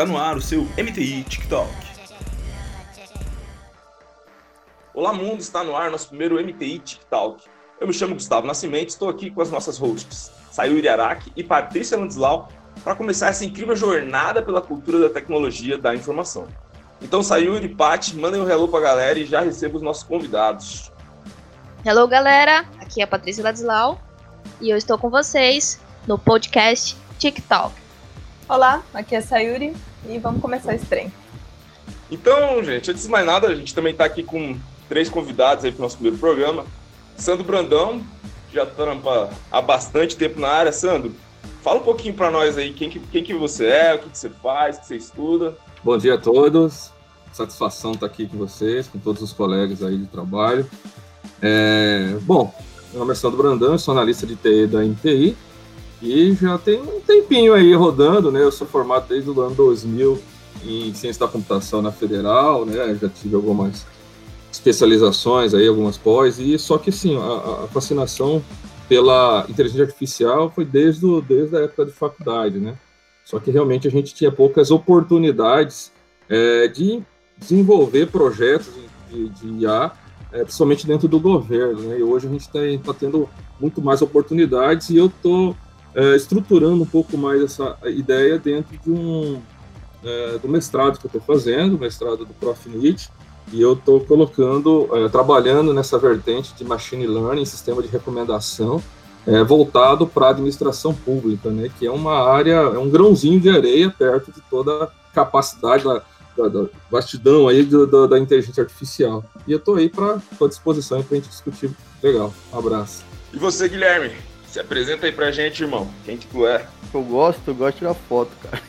Está no ar o seu MTI TikTok. Olá mundo, está no ar nosso primeiro MTI TikTok. Eu me chamo Gustavo Nascimento, estou aqui com as nossas hosts, Sayuri Araki e Patrícia Landislau, para começar essa incrível jornada pela cultura da tecnologia da informação. Então, Sayuri e Paty, mandem um hello para a galera e já receba os nossos convidados. Hello, galera! Aqui é a Patrícia Ladislau e eu estou com vocês no podcast TikTok. Olá, aqui é a Sayuri e vamos começar esse trem. Então, gente, antes de mais nada, a gente também está aqui com três convidados aí para o nosso primeiro programa. Sandro Brandão, já trampa há bastante tempo na área. Sandro, fala um pouquinho para nós aí quem que, quem que você é, o que, que você faz, o que você estuda. Bom dia a todos. Satisfação estar aqui com vocês, com todos os colegas aí de trabalho. É, bom, meu nome é Sandro Brandão, sou analista de TI da MTI e já tem um tempinho aí rodando, né? Eu sou formado desde o ano 2000 em ciência da computação na Federal, né? Já tive algumas especializações aí, algumas pós, e só que sim, a, a fascinação pela inteligência artificial foi desde, o, desde a época de faculdade, né? Só que realmente a gente tinha poucas oportunidades é, de desenvolver projetos de, de IA é, principalmente dentro do governo. Né? E hoje a gente está tá tendo muito mais oportunidades e eu estou é, estruturando um pouco mais essa ideia dentro de um é, do mestrado que eu estou fazendo, mestrado do Profnit, e eu estou colocando, é, trabalhando nessa vertente de machine learning, sistema de recomendação, é, voltado para a administração pública, né, que é uma área, é um grãozinho de areia perto de toda a capacidade da, da, da bastidão aí do, do, da inteligência artificial. E eu estou aí para à disposição para a gente discutir. Legal, um abraço. E você, Guilherme? Se apresenta aí pra gente, irmão. Quem que tu é? Eu gosto, eu gosto de tirar foto, cara.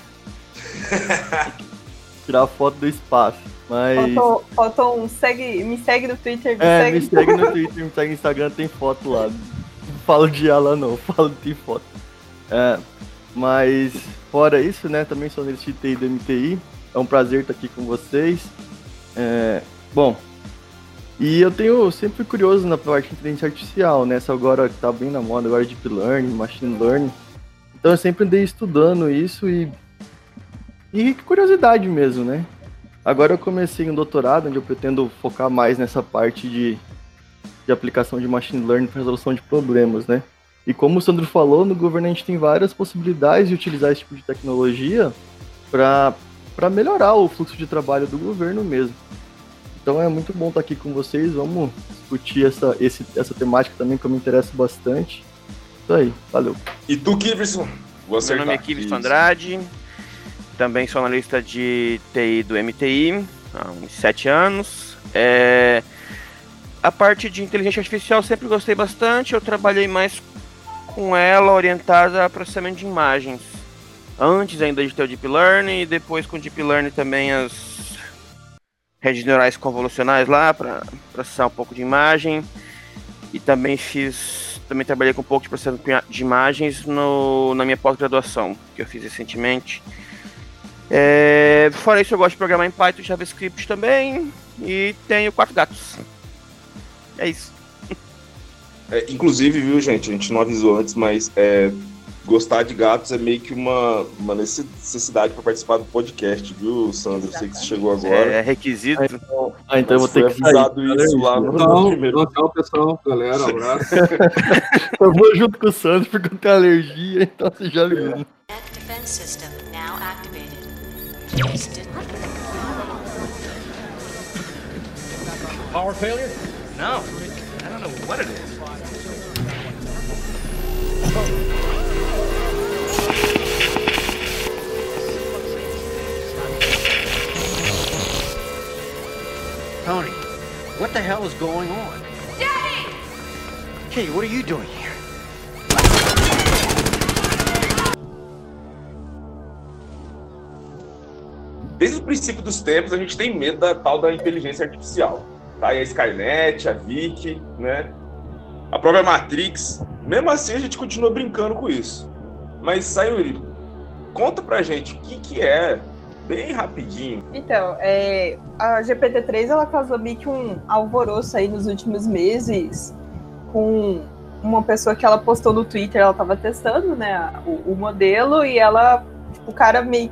tirar foto do espaço. Mas. Faltou, faltou um segue, me segue no Twitter. Me é, segue. me segue no Twitter, me segue no Instagram, tem foto lá. Não falo de ela não, falo de foto. É, mas fora isso, né, também sou TI do MTI. É um prazer estar aqui com vocês. É, bom, e eu tenho sempre curioso na parte de inteligência artificial, né? Essa agora que tá bem na moda, agora Deep Learning, Machine Learning. Então eu sempre andei estudando isso e. E curiosidade mesmo, né? Agora eu comecei um doutorado onde eu pretendo focar mais nessa parte de, de aplicação de machine learning para resolução de problemas, né? E como o Sandro falou, no governo a gente tem várias possibilidades de utilizar esse tipo de tecnologia para melhorar o fluxo de trabalho do governo mesmo. Então é muito bom estar aqui com vocês. Vamos discutir essa, esse, essa temática também que eu me interesso bastante. Isso aí, valeu. E tu, Kiverson? Meu nome é Kiverson Andrade, também sou analista de TI do MTI há uns sete anos. É... A parte de inteligência artificial sempre gostei bastante, eu trabalhei mais com ela orientada a processamento de imagens. Antes ainda de ter o Deep Learning e depois com o Deep Learning também as redes neurais convolucionais lá para processar um pouco de imagem. E também fiz, também trabalhei com um pouco de processamento de imagens no, na minha pós-graduação, que eu fiz recentemente. É, fora isso, eu gosto de programar em Python e JavaScript também. E tenho quatro gatos. É isso. É, inclusive, viu, gente? A gente não avisou antes, mas é, gostar de gatos é meio que uma, uma necessidade para participar do podcast, viu, Sandro? Eu sei que você chegou agora. É, requisito. então, ah, então eu vou ter que avisado sair. isso lá no não, primeiro. Tchau, pessoal. Galera, abraço. eu vou junto com o Sandro porque eu tenho alergia, então você já viu. Power failure? No. I don't know what it is. Tony, what the hell is going on? Daddy! Hey, what are you doing here? Desde o princípio dos tempos, a gente tem medo da tal da inteligência artificial. Tá? E a Skynet, a Vic, né? A própria Matrix. Mesmo assim, a gente continua brincando com isso. Mas, Sayuri, conta pra gente o que, que é bem rapidinho. Então, é, a GPT-3 ela causou meio que um alvoroço aí nos últimos meses com uma pessoa que ela postou no Twitter, ela estava testando, né, o, o, modelo e ela Tipo, o cara meio.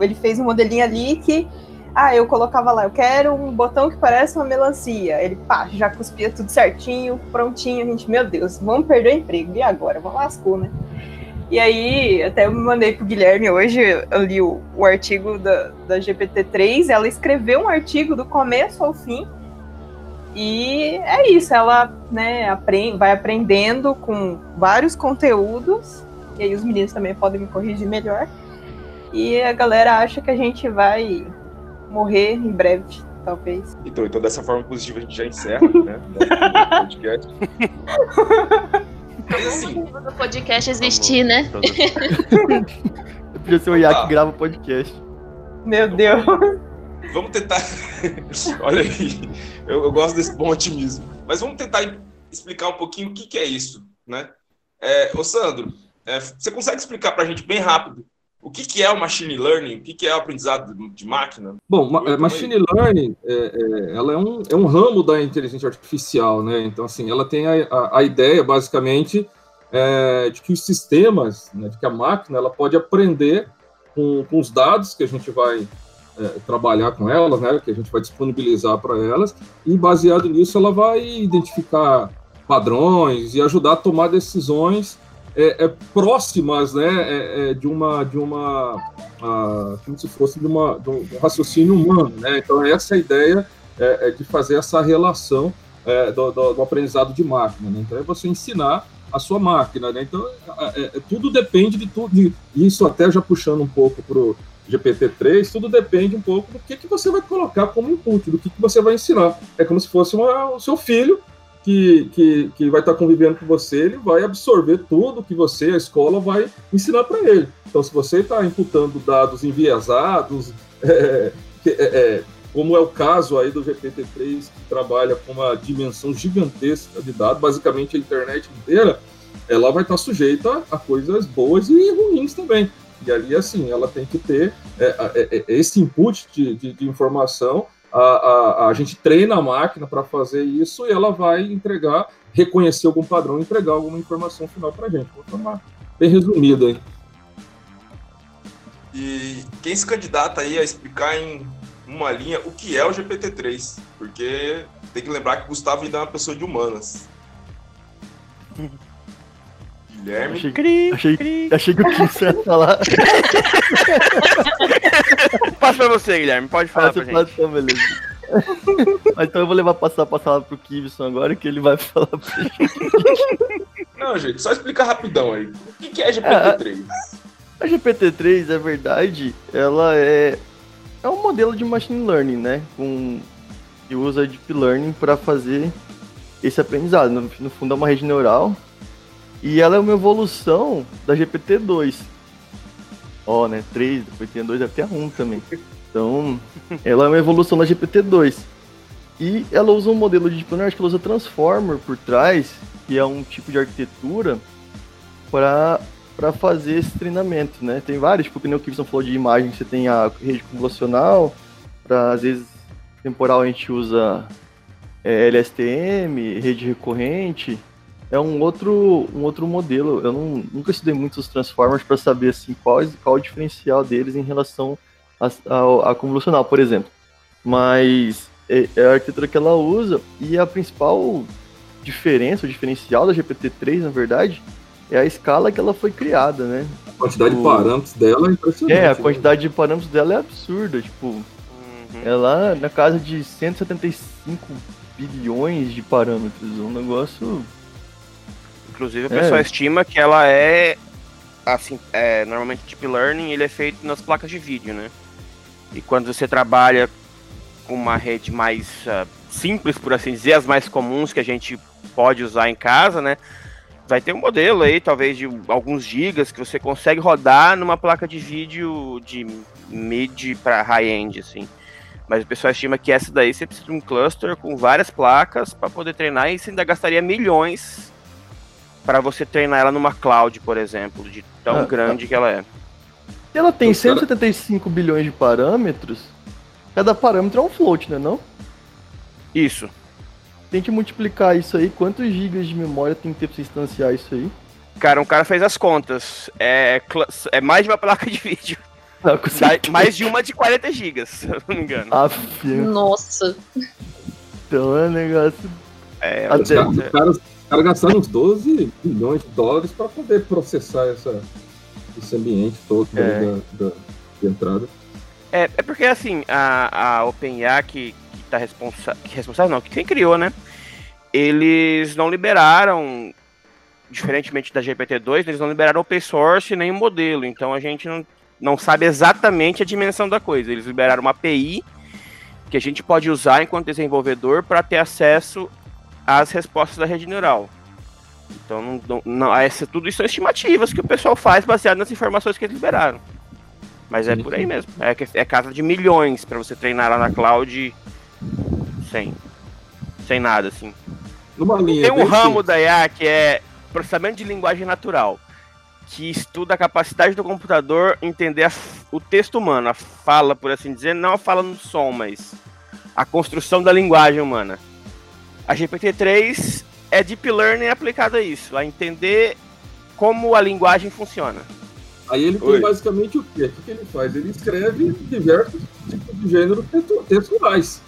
Ele fez um modelinho ali que. Ah, eu colocava lá, eu quero um botão que parece uma melancia. Ele, pá, já cuspia tudo certinho, prontinho. A gente, meu Deus, vamos perder o emprego. E agora? Vamos lascou, né? E aí, até eu mandei pro Guilherme hoje, eu li o, o artigo da, da GPT-3, ela escreveu um artigo do começo ao fim, e é isso, ela né, aprende, vai aprendendo com vários conteúdos, e aí os meninos também podem me corrigir melhor, e a galera acha que a gente vai morrer em breve, talvez. Então, então dessa forma positiva a gente já encerra, né? podcast. Assim. O do podcast existir, né? Eu podia ser o Iac Tá. que grava o podcast. Meu Deus. Vamos tentar. Olha aí, eu, eu gosto desse bom otimismo. Mas vamos tentar explicar um pouquinho o que, que é isso, né? É, ô Sandro, é, você consegue explicar para a gente bem rápido o que, que é o machine learning, o que, que é o aprendizado de- máquina? Bom, ma- é, machine learning, é, é, ela é um, é um ramo da inteligência artificial, né? Então, assim, ela tem a, a, a ideia, basicamente, é, de que os sistemas, né, de que a máquina, ela pode aprender com, com os dados que a gente vai trabalhar com elas, né? Que a gente vai disponibilizar para elas, e baseado nisso, ela vai identificar padrões e ajudar a tomar decisões é, é, próximas, né? é, é, de uma de uma ah, como se fosse de, uma, de um raciocínio humano, né? Então essa é a ideia é, é de fazer essa relação do, do- do aprendizado de máquina, né? Então é você ensinar a sua máquina, né? Então tudo depende de tudo, de, isso até já puxando um pouco para o GPT-3, tudo depende um pouco do que, que você vai colocar como input, do que, que você vai ensinar. É como se fosse uma- o seu filho que, que, que vai estar convivendo com você, ele vai absorver tudo que você, a escola, vai ensinar para ele. Então, se você está imputando dados enviesados, é, é, é, como é o caso aí do GPT-3, que trabalha com uma dimensão gigantesca de dados, basicamente a internet inteira, ela vai estar sujeita a coisas boas e ruins também. E ali, assim, ela tem que ter é, é, é, esse input de, de, de informação a, a, a gente treina a máquina para fazer isso e ela vai entregar, reconhecer algum padrão e entregar alguma informação final para a gente. Vou tomar bem resumido aí. E quem se candidata aí a explicar em uma linha o que é o GPT-3? Porque tem que lembrar que o Gustavo ainda é uma pessoa de humanas. Guilherme. Achei, achei, achei que o Kim ia falar. Passo pra você, Guilherme. Pode falar Ah, pra gente. então, beleza. Mas então eu vou levar passar a palavra pro Kivson agora, que ele vai falar pra gente. Não, gente, só explica rapidão aí. O que que é GPT-3? A GPT-3, é verdade, ela é, é um modelo de machine learning, né? Com, que usa Deep Learning para fazer esse aprendizado. No, no fundo, é uma rede neural. E ela é uma evolução da GPT-2. Ó, né? 3, depois tem a 2, deve ter a 1 também. Então, ela é uma evolução da GPT-2. E ela usa um modelo de Deep Learning, acho que ela usa Transformer por trás, que é um tipo de arquitetura para fazer esse treinamento, né? Tem vários, tipo, que nem o Gibson falou de imagem, você tem a rede convolucional, para às vezes temporal a gente usa é, LSTM, rede recorrente. É um outro, um outro modelo. Eu não, nunca estudei muito os transformers para saber assim qual, qual o diferencial deles em relação a, a, a convolucional, por exemplo. Mas é, é a arquitetura que ela usa e a principal diferença, o diferencial da GPT-3, na verdade, é a escala que ela foi criada, né? A quantidade O- de parâmetros dela é impressionante. É, a né? quantidade de parâmetros dela é absurda, tipo, Uhum. ela na casa de 175 bilhões de parâmetros, um negócio... Inclusive, o É. pessoal estima que ela é. Assim, é, normalmente Deep Learning ele é feito nas placas de vídeo, né? E quando você trabalha com uma rede mais ah, simples, por assim dizer, as mais comuns que a gente pode usar em casa, né? Vai ter um modelo aí, talvez de alguns gigas, que você consegue rodar numa placa de vídeo de mid para high-end, assim. Mas o pessoal estima que essa daí você precisa de um cluster com várias placas para poder treinar e você ainda gastaria milhões para você treinar ela numa cloud, por exemplo, de tão Ah, grande que ela é. Se ela tem Os cara- 175 bilhões de parâmetros, cada parâmetro é um float, né não? Isso. Tem que multiplicar isso aí, quantos gigas de memória tem que ter pra você instanciar isso aí? Cara, um cara fez as contas. É, é mais de uma placa de vídeo. Não, mais de uma de 40 gigas, se eu não me engano. Aff, Nossa. então é um negócio. É, Até- Os caras, os caras, gastaram uns 12 milhões de dólares para poder processar essa, esse ambiente todo É. da, da- de entrada. É, é porque assim, a, a OpenIA que, que tá responsa que responsável, não, que quem criou, né? Eles não liberaram, diferentemente da GPT-2, eles não liberaram open source nem o modelo, então a gente não, não sabe exatamente a dimensão da coisa. Eles liberaram uma API que a gente pode usar enquanto desenvolvedor para ter acesso às respostas da rede neural. Então, não, não, não- essa, tudo isso são estimativas que o pessoal faz baseado nas informações que eles liberaram. Mas é Sim, por aí sim. mesmo. É, é casa de milhões para você treinar lá na cloud sem, sem nada, assim. Numa linha Tem um ramo simples. da IA que é processamento de linguagem natural, que estuda a capacidade do computador entender a o texto humano, a fala, por assim dizer, não a fala no som, mas a construção da linguagem humana. A GPT-3 é Deep Learning aplicado a isso, a entender como a linguagem funciona. Aí ele tem Oi. basicamente o quê? O que que ele faz? Ele escreve diversos tipos de gênero textu- textuais,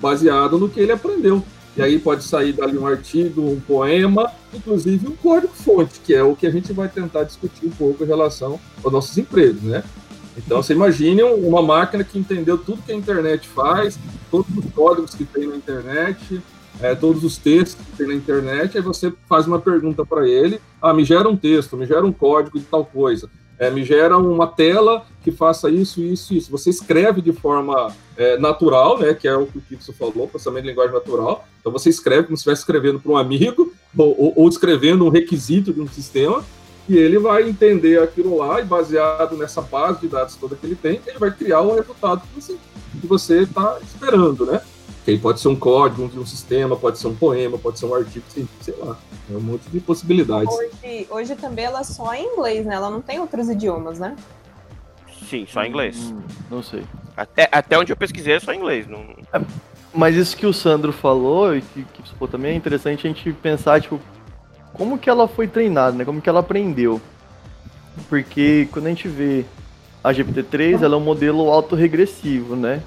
baseado no que ele aprendeu. E aí pode sair dali um artigo, um poema, inclusive um código-fonte, que é o que a gente vai tentar discutir um pouco em relação aos nossos empregos, né? Então, você imagine uma máquina que entendeu tudo que a internet faz, todos os códigos que tem na internet, é, todos os textos que tem na internet, aí você faz uma pergunta para ele, ah, me gera um texto, me gera um código de tal coisa, é, me gera uma tela que faça isso, isso, isso. Você escreve de forma é, natural, né, que é o que o Kipso falou, processamento de linguagem natural. Então você escreve como se estivesse escrevendo para um amigo ou, ou- ou escrevendo um requisito de um sistema e ele vai entender aquilo lá e baseado nessa base de dados toda que ele tem, ele vai criar o resultado que você está esperando, né? Que pode ser um código de um sistema, pode ser um poema, pode ser um artigo, sei, sei lá, é um monte de possibilidades. Hoje, hoje também ela é só em inglês, né? Ela não tem outros idiomas, né? Sim, só em inglês. Hum, não sei. Até, até onde eu pesquisei é só em inglês. Não... Mas isso que o Sandro falou e que, que você falou também é interessante a gente pensar, tipo, como que ela foi treinada, né? Como que ela aprendeu. Porque quando a gente vê a GPT-3, ela é um modelo autorregressivo, né?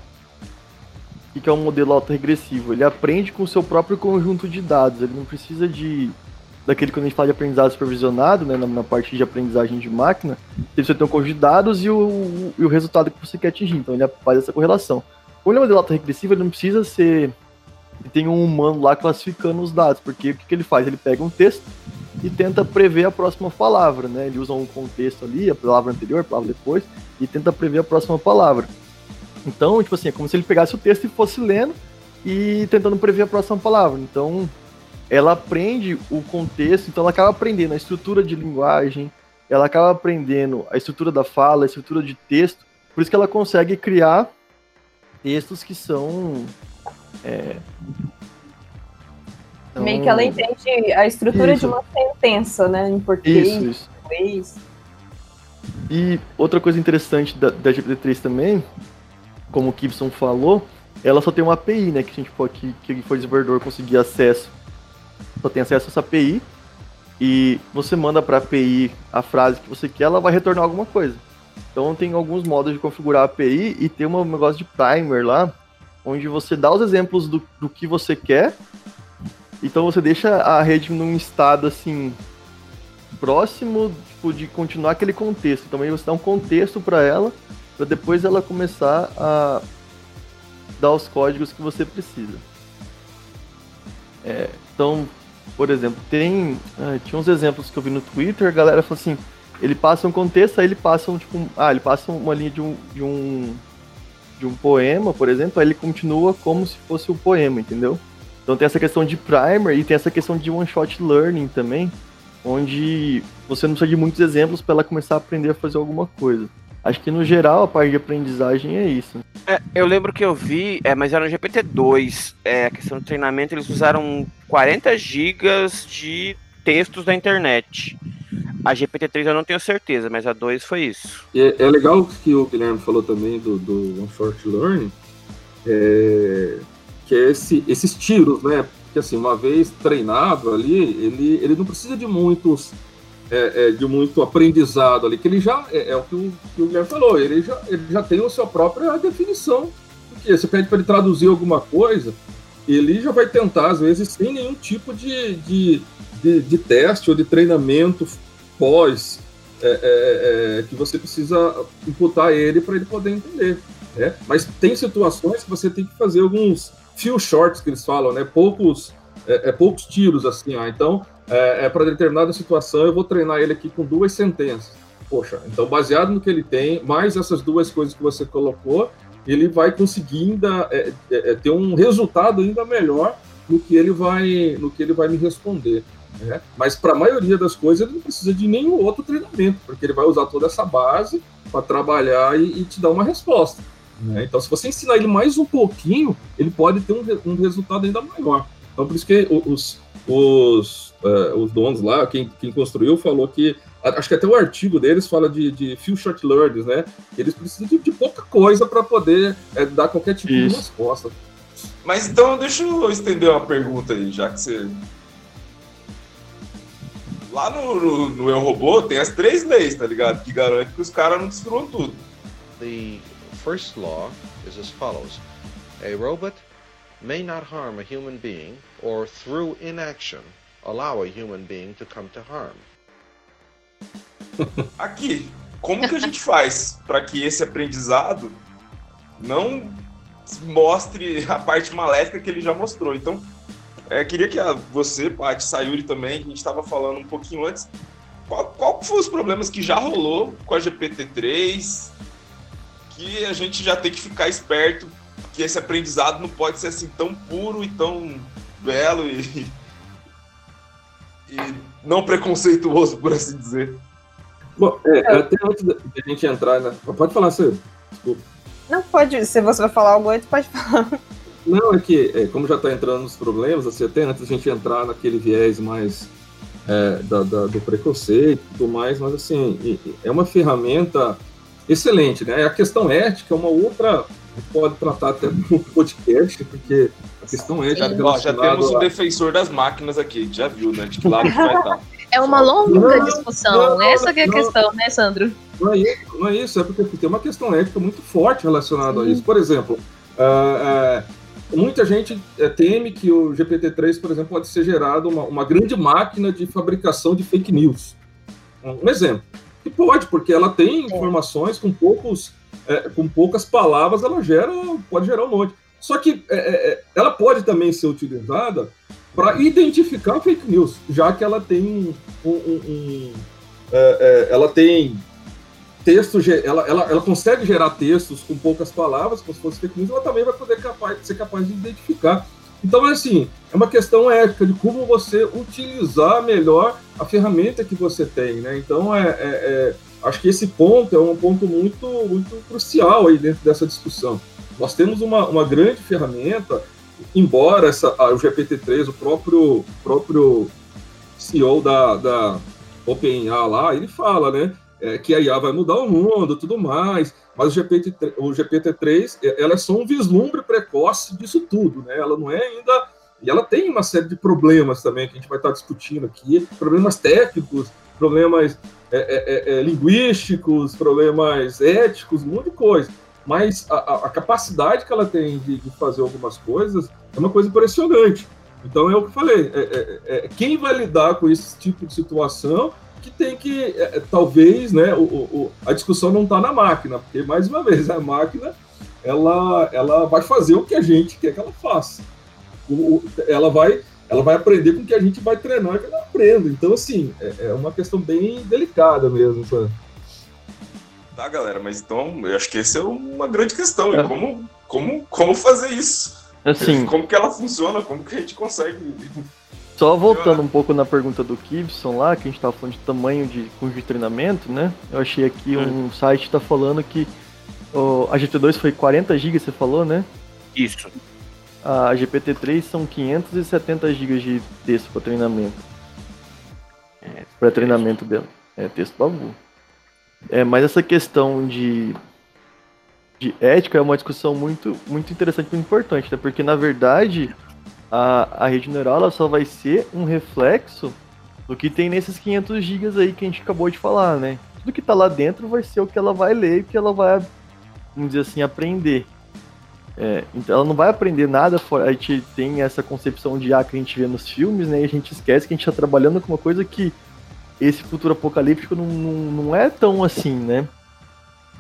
O que é um modelo autorregressivo? Ele aprende com o seu próprio conjunto de dados, ele não precisa de daquele quando a gente fala de aprendizado supervisionado, né, na, na parte de aprendizagem de máquina, você tem um conjunto de dados e o, e o resultado que você quer atingir, então ele faz essa correlação. Como ele é um modelo autorregressivo, ele não precisa ser e tem um humano lá classificando os dados, porque o que, que ele faz? Ele pega um texto e tenta prever a próxima palavra, né? Ele usa um contexto ali, a palavra anterior, a palavra depois, e tenta prever a próxima palavra. Então, tipo assim, é como se ele pegasse o texto e fosse lendo e tentando prever a próxima palavra. Então, ela aprende o contexto, então ela acaba aprendendo a estrutura de linguagem, ela acaba aprendendo a estrutura da fala, a estrutura de texto, por isso que ela consegue criar textos que são é, Meio são- que ela entende a estrutura Isso. de uma sentença, né? Em português, Isso, isso. inglês. E outra coisa interessante da, da GPT-3 também, como o Gibson falou, ela só tem uma API, né? Que a gente pode, que, que for desenvolvedor conseguir acesso. Só tem acesso a essa API. E você manda para a API a frase que você quer, ela vai retornar alguma coisa. Então tem alguns modos de configurar a API e tem um negócio de primer lá, onde você dá os exemplos do, do que você quer. Então você deixa a rede num estado assim próximo tipo, de continuar aquele contexto. Também você dá um contexto para ela, para depois ela começar a dar os códigos que você precisa. É, então, por exemplo, tem ah, tinha uns exemplos que eu vi no Twitter, a galera falou assim, ele passa um contexto, aí ele passa um tipo, ah, ele passa uma linha de um de um de um poema, por exemplo, aí ele continua como se fosse um poema, entendeu? Então tem essa questão de primer e tem essa questão de one shot learning também, onde você não precisa de muitos exemplos para ela começar a aprender a fazer alguma coisa. Acho que no geral a parte de aprendizagem é isso. É, eu lembro que eu vi, é, mas era no GPT-2, é, a questão do treinamento, eles usaram 40 gigas de textos da internet. A GPT-3 eu não tenho certeza, mas a 2 foi isso. É, é legal que o Guilherme falou também do, do One Short Learning, é, que é esse, esses tiros, né? Porque assim, uma vez treinado ali, ele, ele não precisa de muitos é, é, de muito aprendizado ali, que ele já, é, é o que o, que o Guilherme falou, ele já, ele já tem a sua própria definição. Porque você pede para ele traduzir alguma coisa, ele já vai tentar, às vezes, sem nenhum tipo de, de, de, de teste ou de treinamento pós é, é, é, que você precisa imputar ele para ele poder entender. Né? Mas tem situações que você tem que fazer alguns few shorts que eles falam, né? Poucos, é, é poucos tiros assim. Ah, então, é, é para determinada situação eu vou treinar ele aqui com duas sentenças. Poxa, então baseado no que ele tem, mais essas duas coisas que você colocou, ele vai conseguir ainda é, é, ter um resultado ainda melhor no que ele vai, no que ele vai me responder. Né? Mas para a maioria das coisas ele não precisa de nenhum outro treinamento, porque ele vai usar toda essa base para trabalhar e, e, te dar uma resposta. Né? Então, se você ensinar ele mais um pouquinho, ele pode ter um, um resultado ainda maior. Então, por isso que os, os, uh, os donos lá, quem, quem construiu, falou que. Acho que até o artigo deles fala de, de few short learners, né? Eles precisam de, de pouca coisa para poder é, dar qualquer tipo isso. de resposta. Mas então, deixa eu estender uma pergunta aí, já que você Lá no, no, no Eu Robô tem as três leis, tá ligado? Que garante que os caras não destruam tudo. The first law is as follows. A robot may not harm a human being or through inaction allow a human being to come to harm. Aqui, como que a gente faz para que esse aprendizado não mostre a parte maléfica que ele já mostrou? Então, é, queria que a, você, Paty, Sayuri também, a gente estava falando um pouquinho antes, qual, qual foram os problemas que já rolou com a GPT-3, que a gente já tem que ficar esperto, que esse aprendizado não pode ser assim tão puro e tão belo e, e não preconceituoso, por assim dizer. Bom, é, até antes da gente entrar, né? Pode falar, Sayuri. Desculpa. Não pode, se você vai falar algo antes, pode falar. Não, é que, é, como já está entrando nos problemas, assim, até antes da gente entrar naquele viés mais é, da, da, do preconceito e tudo mais, mas assim, é uma ferramenta excelente, né? A questão ética é uma outra, pode tratar até no podcast, porque a questão ética... Já, já temos o defensor das máquinas aqui, já viu, né? De que lado que vai estar. É uma longa não, discussão, não, essa que é a não, questão, né, Sandro? Não é, isso, não é isso, é porque tem uma questão ética muito forte relacionada Sim. a isso. Por exemplo, uh, uh, muita gente é, teme que o GPT-3, por exemplo, pode ser gerado uma, uma grande máquina de fabricação de fake news. Um exemplo. E pode, porque ela tem é. informações com poucos, é, com poucas palavras, ela gera, pode gerar um monte. Só que é, é ela pode também ser utilizada para identificar fake news, já que ela tem um, um, um é, ela tem texto, ela, ela, ela consegue gerar textos com poucas palavras, como se fosse fake news, ela também vai poder capaz, ser capaz de identificar. Então, é assim, é uma questão ética de como você utilizar melhor a ferramenta que você tem, né? Então, é, é, é acho que esse ponto é um ponto muito, muito crucial aí dentro dessa discussão. Nós temos uma, uma grande ferramenta, embora essa, a, o GPT-3, o próprio, próprio CEO da, da OpenAI lá, ele fala, né? é, que a IA vai mudar o mundo, tudo mais, mas o, GPT, o GPT-3, é, ela é só um vislumbre precoce disso tudo, né? Ela não é ainda... E ela tem uma série de problemas também que a gente vai estar discutindo aqui, problemas técnicos, problemas é, é, é, é linguísticos, problemas éticos, um monte de coisa. Mas a, a capacidade que ela tem de, de, fazer algumas coisas é uma coisa impressionante. Então é o que eu falei, é, quem vai lidar com esse tipo de situação que tem que, talvez, né, o, o, a discussão não está na máquina, porque, mais uma vez, a máquina ela, ela vai fazer o que a gente quer que ela faça. O, ela, vai, ela vai aprender com o que a gente vai treinar que ela aprenda. Então, assim, é, é uma questão bem delicada mesmo. Sabe? Tá, galera, mas então eu acho que essa é uma grande questão. É. Como, como, como fazer isso? Assim, como que ela funciona? Como que a gente consegue só voltando um pouco na pergunta do Gibson lá, que a gente estava falando de tamanho de conjunto de treinamento, né? Eu achei aqui um hum. site que está falando que oh, a GT2 foi 40 GB, você falou, né? Isso. A GPT-3 são 570 GB de texto para treinamento. É, para treinamento dela. É texto babu. É, mas essa questão de, de ética é uma discussão muito, muito interessante, muito importante, né? Porque na verdade a, a rede neural ela só vai ser um reflexo do que tem nesses 500 gigas aí que a gente acabou de falar, né? Tudo que tá lá dentro vai ser o que ela vai ler e o que ela vai, vamos dizer assim, aprender. É, então ela não vai aprender nada, a gente tem essa concepção de IA que a gente vê nos filmes, né? E a gente esquece que a gente está trabalhando com uma coisa que esse futuro apocalíptico não, não, não é tão assim, né?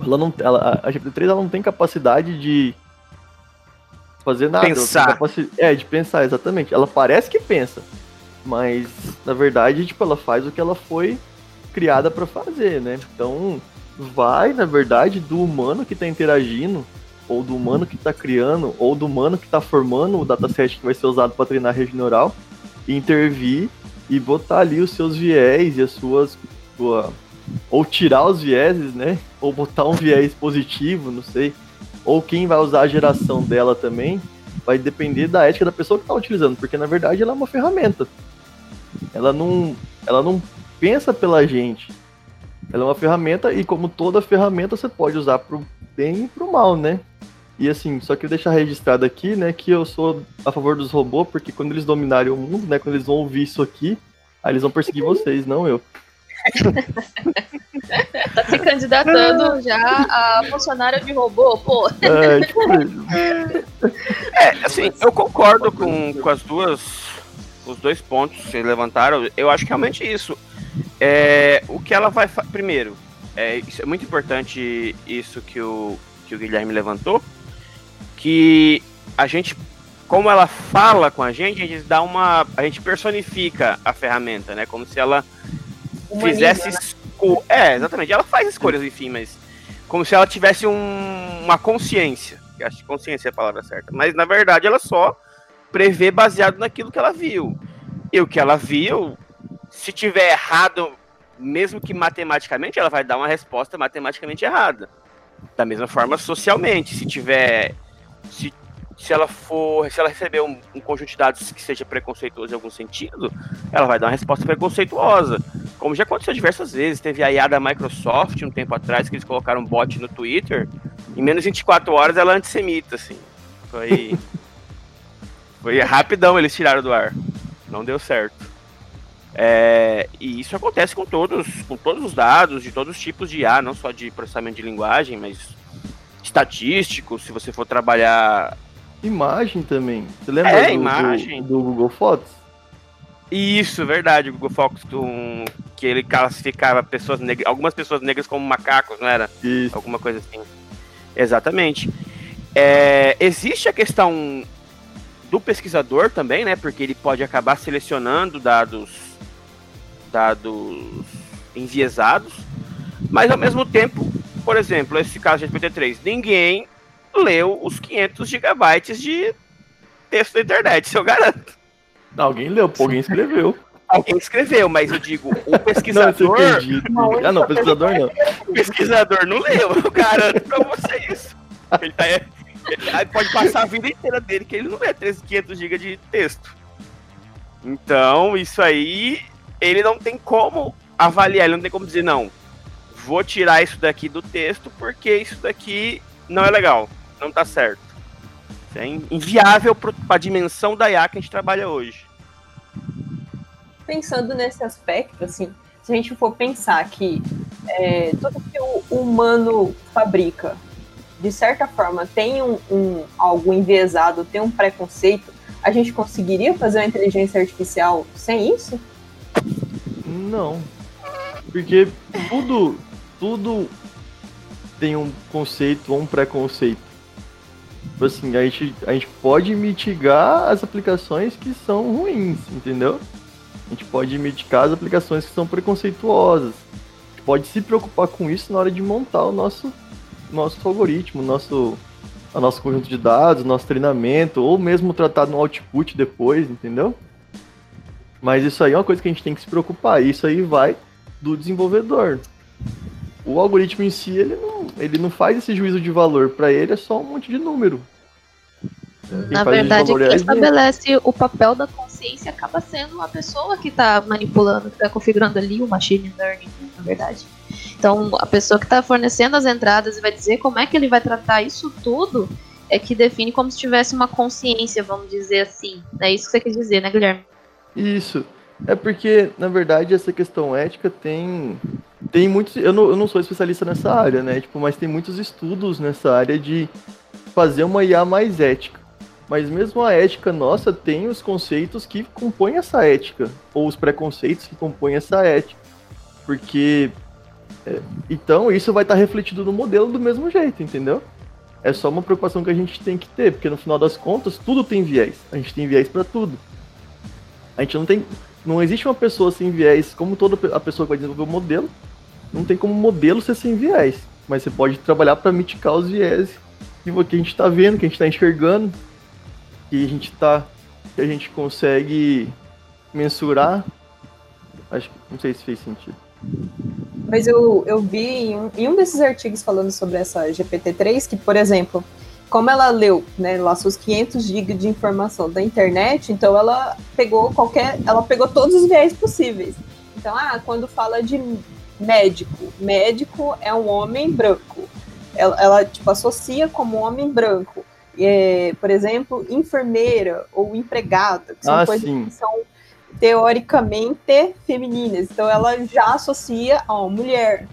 Ela não, ela, a GPT-3 ela não tem capacidade de fazer nada. Pensar. É, de pensar, exatamente. Ela parece que pensa, mas na verdade, tipo, ela faz o que ela foi criada para fazer, né? Então, vai, na verdade, do humano que está interagindo ou do humano que está criando, ou do humano que está formando o dataset que vai ser usado para treinar a rede neural, intervir e botar ali os seus viés e as suas. Sua, ou tirar os vieses, né? Ou botar um viés positivo, não sei. Ou quem vai usar a geração dela também, vai depender da ética da pessoa que está utilizando, porque na verdade ela é uma ferramenta. Ela não, ela não pensa pela gente. Ela é uma ferramenta e como toda ferramenta você pode usar pro bem e pro mal, né? E assim, só que deixar registrado aqui, né, que eu sou a favor dos robôs, porque quando eles dominarem o mundo, né, quando eles vão ouvir isso aqui, aí eles vão perseguir vocês, não eu. tá se candidatando já a funcionário de robô, pô. É, tipo é assim, eu concordo com, com as duas, os dois pontos que vocês levantaram. Eu acho que realmente isso. É, o que ela vai. Primeiro, é, isso é muito importante isso que o, que o Guilherme levantou que a gente, como ela fala com a gente, a gente dá uma, a gente personifica a ferramenta, né? Como se ela Humaniza, fizesse né? é, exatamente. Ela faz escolhas, enfim, mas como se ela tivesse um, uma consciência. Acho que consciência é a palavra certa. Mas na verdade ela só prevê baseado naquilo que ela viu. E o que ela viu, se tiver errado, mesmo que matematicamente, ela vai dar uma resposta matematicamente errada. Da mesma forma, socialmente, se tiver se, se ela for, se ela receber um, um, conjunto de dados que seja preconceituoso em algum sentido, ela vai dar uma resposta preconceituosa. Como já aconteceu diversas vezes, teve a IA da Microsoft um tempo atrás que eles colocaram um bot no Twitter, em menos de 24 horas ela é antissemita, assim. Foi foi rapidão eles tiraram do ar. Não deu certo. É, e isso acontece com todos, com todos os dados, de todos os tipos de IA, não só de processamento de linguagem, mas estatístico, se você for trabalhar. Imagem também. Você lembra é, do, imagem. Do, do, Google Fotos? Isso, verdade. O Google Fotos, um, que ele classificava pessoas negras, algumas pessoas negras como macacos, não era? Isso. Alguma coisa assim. Exatamente. É, existe a questão do pesquisador também, né? Porque ele pode acabar selecionando dados, dados enviesados, mas ao mesmo tempo por exemplo, esse caso de GPT-3, ninguém leu os 500 gigabytes de texto da internet, se eu garanto. Alguém leu, alguém escreveu. Alguém escreveu, mas eu digo, o pesquisador. Não, ah, não, pesquisador não. O pesquisador não leu, eu garanto pra você isso. Ele, tá, ele pode passar a vida inteira dele que ele não lê 500 GB de texto. Então, isso aí, ele não tem como avaliar, ele não tem como dizer, não, vou tirar isso daqui do texto porque isso daqui não é legal, não tá certo. Isso é inviável para a dimensão da IA que a gente trabalha hoje. Pensando nesse aspecto, assim, se a gente for pensar que é, tudo que o humano fabrica, de certa forma, tem um, um, algo enviesado, tem um preconceito, a gente conseguiria fazer uma inteligência artificial sem isso? Não. Porque tudo, tudo tem um conceito ou um preconceito. Tipo assim, a gente, a gente pode mitigar as aplicações que são ruins, entendeu? A gente pode mitigar as aplicações que são preconceituosas. A gente pode se preocupar com isso na hora de montar o nosso, nosso algoritmo, nosso, o nosso conjunto de dados, nosso treinamento, ou mesmo tratar no output depois, entendeu? Mas isso aí é uma coisa que a gente tem que se preocupar. Isso aí vai do desenvolvedor o algoritmo em si, ele não, ele não faz esse juízo de valor. Para ele é só um monte de número. Quem Na verdade, quem é estabelece o papel da consciência acaba sendo a pessoa que está manipulando, que está configurando ali o machine learning, na verdade. Então, a pessoa que está fornecendo as entradas e vai dizer como é que ele vai tratar isso tudo é que define como se tivesse uma consciência, vamos dizer assim. É isso que você quer dizer, né, Guilherme? Isso. É porque, na verdade, essa questão ética tem. Tem muitos. Eu não, eu não sou especialista nessa área, né? Tipo, mas tem muitos estudos nessa área de fazer uma IA mais ética. Mas mesmo a ética nossa tem os conceitos que compõem essa ética, ou os preconceitos que compõem essa ética. Porque. É, então, isso vai estar refletido no modelo do mesmo jeito, entendeu? É só uma preocupação que a gente tem que ter, porque no final das contas, tudo tem viés. A gente tem viés para tudo. A gente não tem. Não existe uma pessoa sem viés, como toda a pessoa que vai desenvolver o modelo, não tem como modelo ser sem viés. Mas você pode trabalhar para mitigar os viés que a gente está vendo, que a gente está enxergando, que a gente tá. que a gente consegue mensurar. Acho que não sei se fez sentido. Mas eu, eu vi em um, em um desses artigos falando sobre essa GPT-3 que, por exemplo, como ela leu, né, lá seus 500 GB de informação da internet, então ela pegou qualquer, ela pegou todos os viés possíveis. Então, ah, quando fala de médico, médico é um homem branco. Ela, ela tipo associa como homem branco. É, por exemplo, enfermeira ou empregada, que são ah, coisas sim. que são teoricamente femininas. Então ela já associa a uma mulher.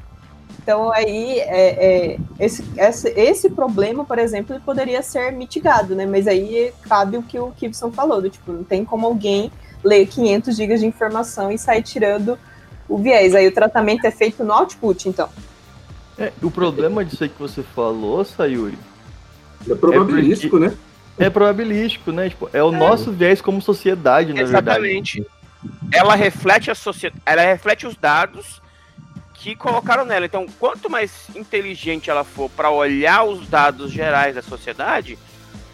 Então aí é, é, esse, esse, esse problema, por exemplo, ele poderia ser mitigado, né? Mas aí cabe o que o Gibson falou, do, tipo, não tem como alguém ler 500 gigas de informação e sair tirando o viés. Aí o tratamento é feito no output, então. É, o problema disso aí que você falou, Sayuri. É probabilístico, é né? É probabilístico, né? Tipo, é o é. nosso viés como sociedade, na Exatamente. verdade. Exatamente. Ela reflete a sociedade, ela reflete os dados que colocaram nela. Então, quanto mais inteligente ela for para olhar os dados gerais da sociedade,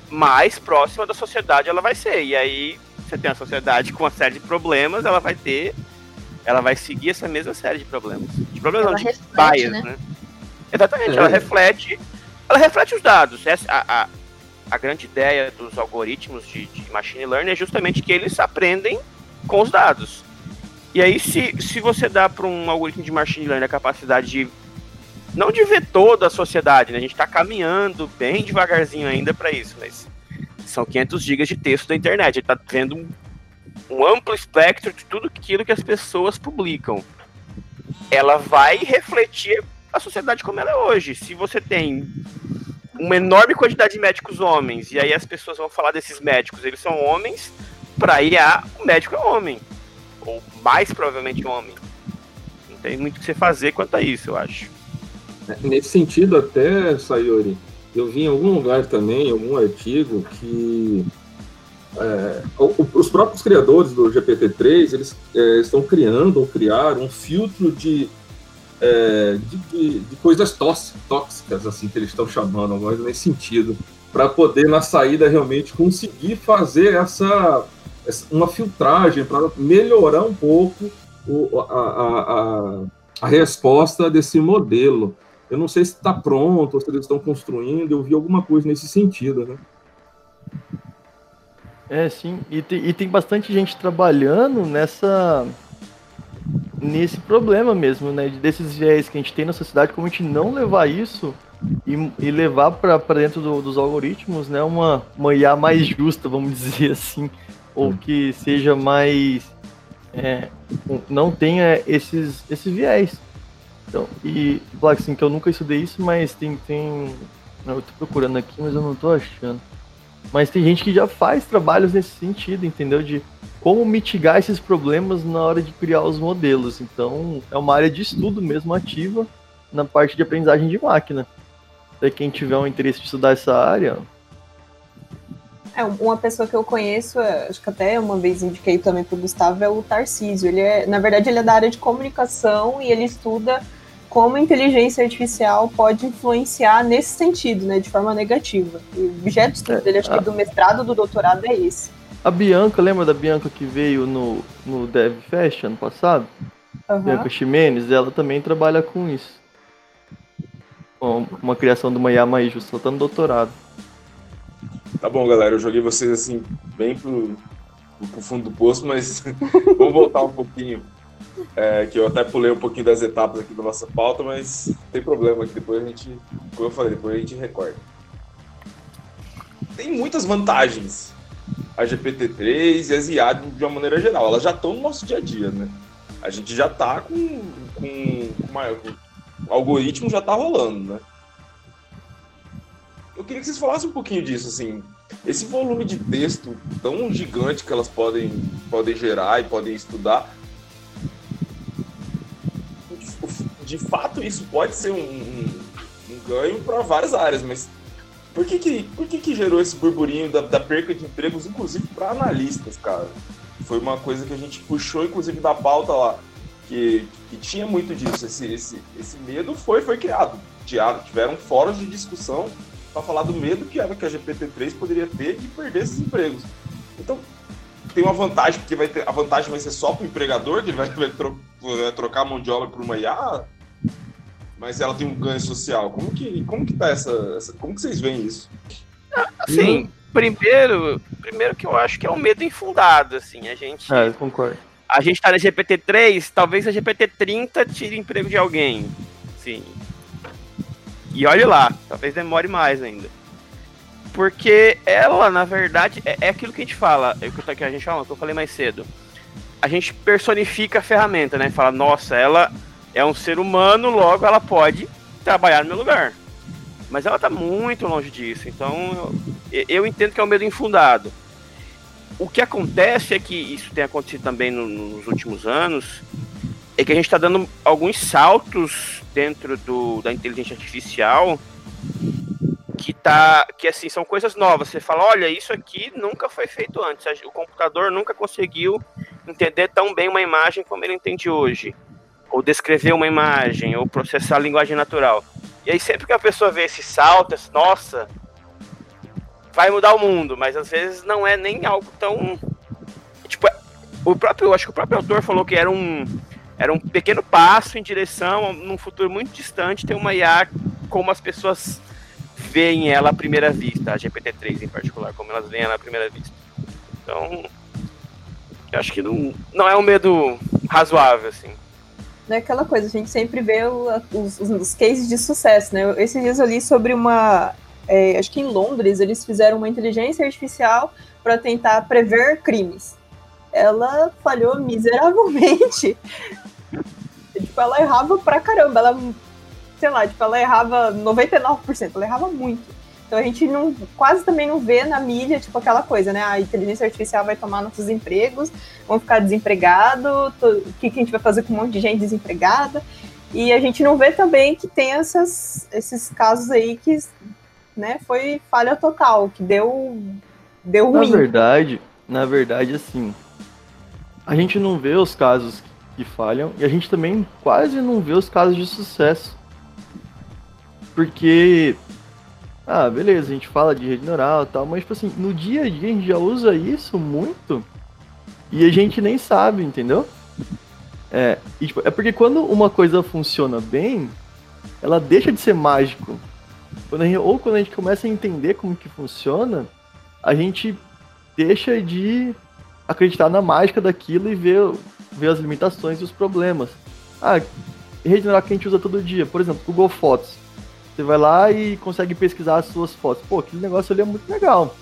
mais próxima da sociedade ela vai ser. E aí, você tem uma sociedade com uma série de problemas, ela vai ter. Ela vai seguir essa mesma série de problemas. De problemas ela não, de reflete, bias, né? né? Exatamente, É. ela reflete. Ela reflete os dados. Essa, a, a, a grande ideia dos algoritmos de, de machine learning é justamente que eles aprendem com os dados. E aí, se, se você dá para um algoritmo de machine learning a capacidade de. Não de ver toda a sociedade, né? A gente está caminhando bem devagarzinho ainda para isso, mas são 500 gigas de texto da internet. Ele está vendo um, um amplo espectro de tudo aquilo que as pessoas publicam. Ela vai refletir a sociedade como ela é hoje. Se você tem uma enorme quantidade de médicos homens, e aí as pessoas vão falar desses médicos, eles são homens, para IA, o médico é homem mais provavelmente homem. Não tem muito o que você fazer quanto a isso, eu acho. Nesse sentido, até, Sayori, eu vi em algum lugar também, em algum artigo, que é, os próprios criadores do GPT-3, eles é, estão criando ou criaram um filtro de, é, de, de- de coisas tóxi- tóxicas, assim, que eles estão chamando, coisa nesse sentido, para poder, na saída, realmente conseguir fazer essa- uma filtragem, para melhorar um pouco o- a- a- a, a resposta desse modelo. Eu não sei se está pronto ou se eles estão construindo, eu vi alguma coisa nesse sentido, né? É, sim. E tem, e tem bastante gente trabalhando nessa. nesse problema mesmo, né? de- Desses viés que a gente tem na sociedade, como a gente não levar isso e, e levar para dentro do- dos algoritmos, né? Uma, uma IA mais justa, vamos dizer assim. Ou que seja mais. é, não tenha esses, esses viés. Então, e, Black, assim, que eu nunca estudei isso, mas tem. tem eu tô procurando aqui, mas eu não tô achando. Mas tem gente que já faz trabalhos nesse sentido, entendeu? De como mitigar esses problemas na hora de criar os modelos. Então, é uma área de estudo mesmo ativa na parte de aprendizagem de máquina. Daí quem tiver um interesse de estudar essa área, É, uma pessoa que eu conheço, é, acho que até uma vez indiquei também pro Gustavo, é o Tarcísio. Ele é, na verdade, ele é da área de comunicação e ele estuda como a inteligência artificial pode influenciar nesse sentido, né, de forma negativa. E o objeto de estudo dele, acho que do mestrado, do doutorado é esse. a Bianca, lembra da Bianca que veio no, no Dev Fest ano passado? Aham. Bianca Ximenes, ela também trabalha com isso. Uma criação de uma justa, ela tá no doutorado. Tá bom, galera, eu joguei vocês assim, bem pro, pro fundo do poço, mas vamos voltar um pouquinho. É, que eu até pulei um pouquinho das etapas aqui da nossa pauta, mas tem problema, que depois a gente, como eu falei, depois a gente recorda. Tem muitas vantagens a GPT-3 e as IA de uma maneira geral. Elas já estão no nosso dia a dia, né? A gente já está com, com, uma, o algoritmo já está rolando, né? Eu queria que vocês falassem um pouquinho disso, assim, esse volume de texto tão gigante que elas podem, podem gerar e podem estudar, de fato isso pode ser um, um, um ganho para várias áreas, mas por que que, por que que gerou esse burburinho da, da perca de empregos, inclusive para analistas, cara? Foi uma coisa que a gente puxou, inclusive, da pauta lá, que, que tinha muito disso. Esse, esse, esse medo foi, foi criado. Tiveram fóruns de discussão para falar do medo que era que a GPT-3 poderia ter de perder esses empregos. Então, tem uma vantagem, porque vai ter, a vantagem vai ser só para o empregador, que ele vai, vai, tro, vai, trocar a mão de obra por uma IA, mas ela tem um ganho social. Como que, como que tá essa, essa Como que vocês veem isso? Assim, primeiro, primeiro que eu acho que é um medo infundado, assim, a gente... É, eu concordo. A gente tá na GPT-3, talvez a GPT-30 tire emprego de alguém, sim. E olhe lá, talvez demore mais ainda. Porque ela, na verdade, é, é aquilo que a gente fala, é o que a gente fala, que eu falei mais cedo. A gente personifica a ferramenta, né? Fala, nossa, ela é um ser humano, logo ela pode trabalhar no meu lugar. Mas ela está muito longe disso, então eu, eu, entendo que é um medo infundado. O que acontece é que isso tem acontecido também no, nos últimos anos, é que a gente está dando alguns saltos dentro do, da inteligência artificial que tá que assim são coisas novas. Você fala, olha, isso aqui nunca foi feito antes. O computador nunca conseguiu entender tão bem uma imagem como ele entende hoje ou descrever uma imagem, ou processar a linguagem natural. E aí sempre que a pessoa vê esse salto, esse, nossa, vai mudar o mundo, mas às vezes não é nem algo tão tipo, o próprio, acho que o próprio autor falou que era um era um pequeno passo em direção num futuro muito distante ter uma IA como as pessoas veem ela à primeira vista, a GPT-3 em particular, como elas veem ela à primeira vista. Então, eu acho que não, não é um medo razoável assim né, aquela coisa, a gente sempre vê o, os, os, cases de sucesso, né? Esses dias eu li sobre uma. É, acho que em Londres eles fizeram uma inteligência artificial para tentar prever crimes. Ela falhou miseravelmente. Tipo, ela errava pra caramba. Ela, sei lá, tipo, ela errava 99%, ela errava muito. Então a gente não, quase também não vê na mídia, tipo, aquela coisa, né? A inteligência artificial vai tomar nossos empregos, vão ficar desempregados, o que, que a gente vai fazer com um monte de gente desempregada? E a gente não vê também que tem essas, esses casos aí que né, foi falha total, que deu, deu ruim. Na verdade, na verdade, assim, a gente não vê os casos que falham e a gente também quase não vê os casos de sucesso. Porque ah, beleza, a gente fala de rede neural e tal, mas, tipo assim, no dia a dia a gente já usa isso muito e a gente nem sabe, entendeu? É, e, tipo, é porque quando uma coisa funciona bem, ela deixa de ser mágico. Quando gente, ou quando a gente começa a entender como que funciona, a gente deixa de acreditar na mágica daquilo e ver, ver as limitações e os problemas. Ah, rede neural que a gente usa todo dia, por exemplo, Google Fotos. Você vai lá e consegue pesquisar as suas fotos. Pô, aquele negócio ali é muito legal.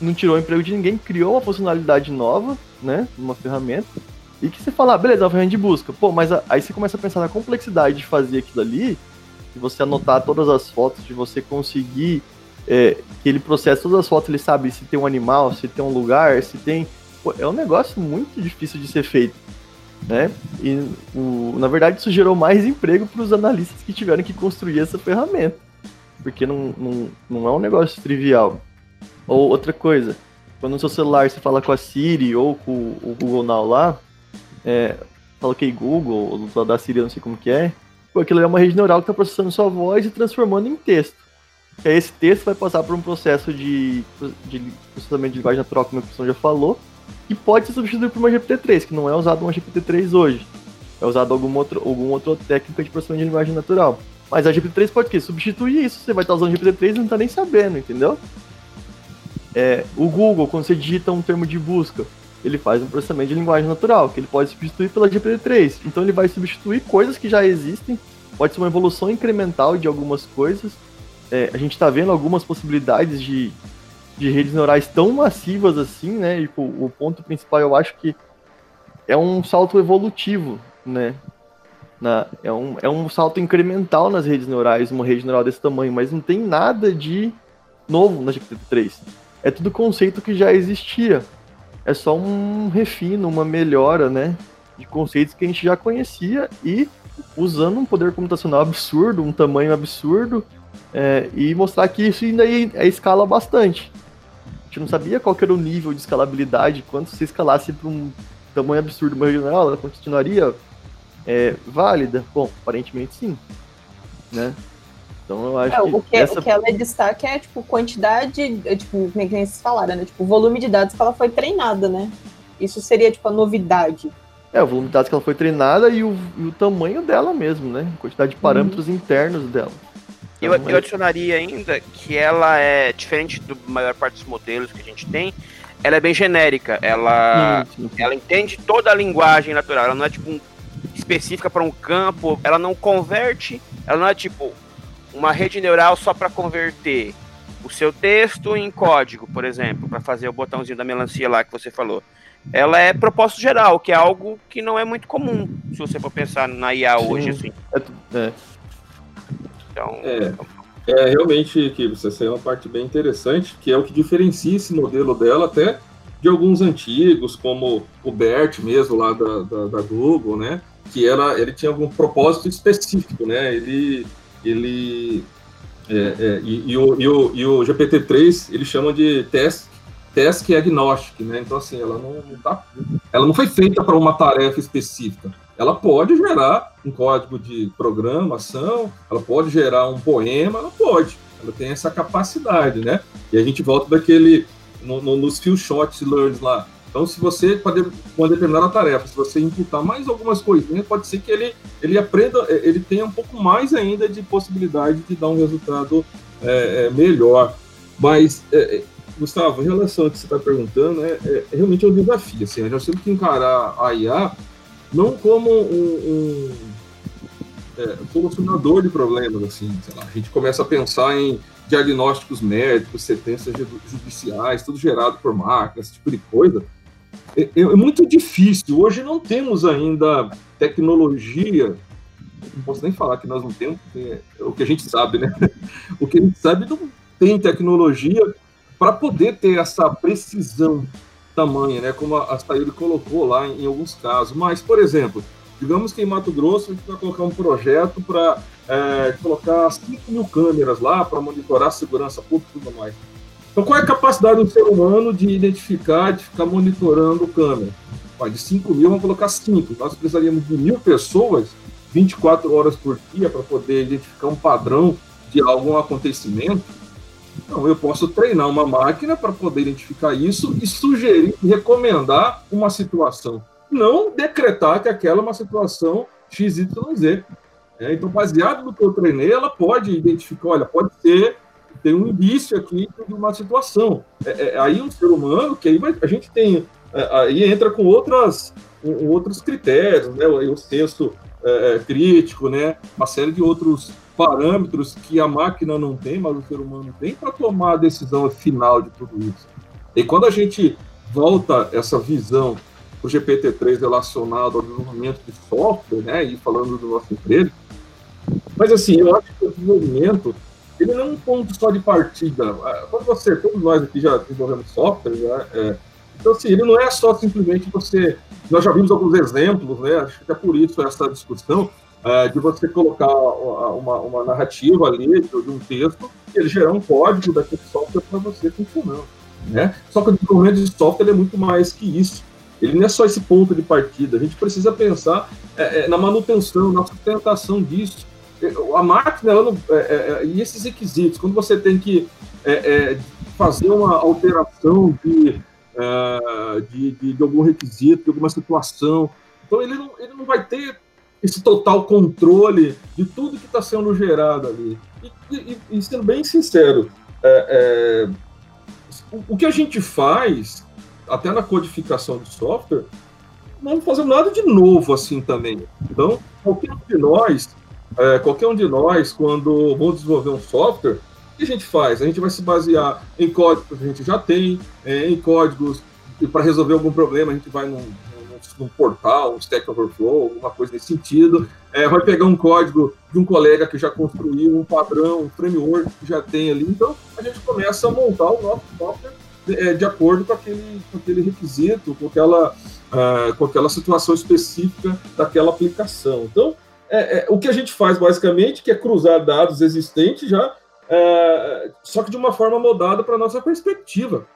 Não tirou o emprego de ninguém, criou uma funcionalidade nova, né? Uma ferramenta. E que você fala, ah, beleza, é uma ferramenta de busca. Pô, mas aí você começa a pensar na complexidade de fazer aquilo ali, de você anotar todas as fotos, de você conseguir é, que ele processe todas as fotos, ele sabe se tem um animal, se tem um lugar, se tem. Pô, é um negócio muito difícil de ser feito né? E o, na verdade isso gerou mais emprego para os analistas que tiveram que construir essa ferramenta, porque não, não, não é um negócio trivial. Ou outra coisa, quando no seu celular você fala com a Siri ou com o Google Now lá, é, fala que Google, ou da Siri, não sei como que é, pô, aquilo é uma rede neural que está processando sua voz e transformando em texto. E aí esse texto vai passar por um processo de, de processamento de linguagem natural, como a pessoa já falou, e pode ser substituído por uma GPT-3, que não é usado uma GPT-3 hoje. É usado algum outro, algum outro técnica de processamento de linguagem natural. Mas a GPT-3 pode quê? substituir isso. Você vai estar usando GPT-3 e não está nem sabendo, entendeu? É, o Google, quando você digita um termo de busca, ele faz um processamento de linguagem natural, que ele pode substituir pela GPT-3. Então ele vai substituir coisas que já existem, pode ser uma evolução incremental de algumas coisas. É, a gente está vendo algumas possibilidades de de redes neurais tão massivas assim, né? E o, o ponto principal eu acho que é um salto evolutivo, né? Na, é, um, é um salto incremental nas redes neurais, uma rede neural desse tamanho, mas não tem nada de novo na GPT-3. É tudo conceito que já existia. É só um refino, uma melhora, né? De conceitos que a gente já conhecia e usando um poder computacional absurdo, um tamanho absurdo, é, e mostrar que isso ainda é, escala bastante. Gente não sabia qual era o nível de escalabilidade, quanto se escalasse para um tamanho absurdo uma regional, ela continuaria é, válida? Bom, aparentemente sim. Né? Então eu acho é, que. O que, essa... o que ela destaca é, tipo, quantidade, é, tipo, como é que vocês falaram, né? Tipo, o volume de dados que ela foi treinada, né? Isso seria, tipo, a novidade. É, o volume de dados que ela foi treinada e o, e o tamanho dela mesmo, né? A quantidade de parâmetros uhum. internos dela. Eu, então, eu adicionaria ainda que ela é diferente do maior parte dos modelos que a gente tem, ela é bem genérica. Ela, sim, sim. ela entende toda a linguagem natural. Ela não é tipo um, específica para um campo. Ela não converte. Ela não é tipo uma rede neural só para converter o seu texto em código, por exemplo, para fazer o botãozinho da melancia lá que você falou. Ela é propósito geral, que é algo que não é muito comum, se você for pensar na IA sim. hoje, assim. É, é. Então. É. É, realmente, que essa é uma parte bem interessante, que é o que diferencia esse modelo dela até de alguns antigos, como o BERT mesmo, lá da, da, da, Google, né? Que era, ele tinha algum propósito específico, né? Ele, ele é, é, e, e, o, e, o, e o GPT-3, eles chamam de task, task agnostic, né? Então, assim, ela não tá, ela não foi feita para uma tarefa específica ela pode gerar um código de programação, ela pode gerar um poema, ela pode, ela tem essa capacidade, né? E a gente volta daquele, no, no, nos few shots learns lá. Então, se você, para uma determinada tarefa, se você imputar mais algumas coisinhas, pode ser que ele, ele aprenda, ele tenha um pouco mais ainda de possibilidade de dar um resultado é, é, melhor. Mas, é, é Gustavo, em relação ao que você está perguntando, é, é, realmente é um desafio. Assim, nós temos que encarar a IA não como um, um é, solucionador de problemas, assim, lá, a gente começa a pensar em diagnósticos médicos, sentenças judiciais, tudo gerado por máquinas, esse tipo de coisa. É, é, é muito difícil. Hoje não temos ainda tecnologia não posso nem falar que nós não temos, é o que a gente sabe, né? O que a gente sabe não tem tecnologia para poder ter essa precisão tamanha, né? Como a, a Sayuri colocou lá em, em, alguns casos. Mas, por exemplo, digamos que em Mato Grosso a gente vai colocar um projeto para é, colocar 5 mil câmeras lá para monitorar a segurança pública e tudo mais. Então, qual é a capacidade do ser humano de identificar, de ficar monitorando câmera? De 5 mil, vamos colocar 5. Nós precisaríamos de mil pessoas 24 horas por dia para poder identificar um padrão de algum acontecimento não, eu posso treinar uma máquina para poder identificar isso e sugerir, recomendar uma situação. Não decretar que aquela é uma situação XYZ. É, então, baseado no que eu treinei, ela pode identificar, olha, pode ser, tem um indício aqui de uma situação. É, é, aí um ser humano, que aí vai, a gente tem, é, aí entra com outras, outros critérios, né, o senso é, é, crítico, né, uma série de outros parâmetros que a máquina não tem, mas o ser humano tem, para tomar a decisão final de tudo isso. E quando a gente volta essa visão o GPT-3 relacionado ao desenvolvimento de software, né, e falando do nosso emprego, mas assim, eu acho que o desenvolvimento ele não é um ponto só de partida. Ah, quando você, todos nós aqui já desenvolvemos software, né, é, então assim, ele não é só simplesmente você, nós já vimos alguns exemplos, né, acho que é por isso essa discussão, uh, de você colocar uma, uma narrativa ali de um texto e ele gerar um código daquele software para você funcionando. Né? Só que o desenvolvimento de software é muito mais que isso. Ele não é só esse ponto de partida. A gente precisa pensar é, é, na manutenção, na sustentação disso. É, a máquina, ela não, é, é, e esses requisitos, quando você tem que fazer uma alteração de, de, de, de, algum requisito, de alguma situação, então ele não, ele não vai ter esse total controle de tudo que está sendo gerado ali. E, e, e, sendo bem sincero, é, é, o, o, que a gente faz, até na codificação de software, não fazemos nada de novo assim também. Então, qualquer um de nós, é, qualquer um de nós, quando vamos desenvolver um software, O que a gente faz? A gente vai se basear em códigos que a gente já tem, é, em códigos para resolver algum problema, a gente vai num, num portal, um Stack Overflow, alguma coisa nesse sentido. É, vai pegar um código de um colega que já construiu um padrão, um framework que já tem ali. Então, a gente começa a montar o nosso software de, é, de acordo com aquele, com aquele requisito, com aquela, uh, com aquela situação específica daquela aplicação. Então, é, é, o que a gente faz basicamente que é cruzar dados existentes já, é, só que de uma forma modada para a nossa perspectiva.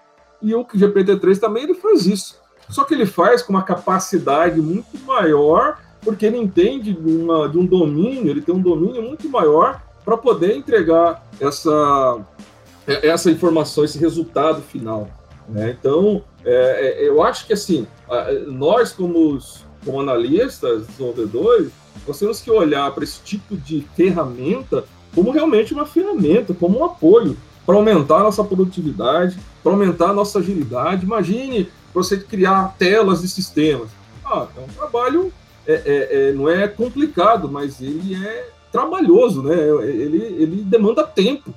E o GPT-3 também ele faz isso. Só que ele faz com uma capacidade muito maior, porque ele entende de, uma, de um domínio, ele tem um domínio muito maior para poder entregar essa, é, essa informação, esse resultado final. Né? Então, é, é eu acho que assim, nós como, como analistas, desenvolvedores, nós temos que olhar para esse tipo de ferramenta como realmente uma ferramenta, como um apoio para aumentar a nossa produtividade, para aumentar a nossa agilidade. Imagine você criar telas de sistemas. Ah, é um trabalho, é, é, é, não é complicado, mas ele é trabalhoso, né? Ele, ele demanda tempo,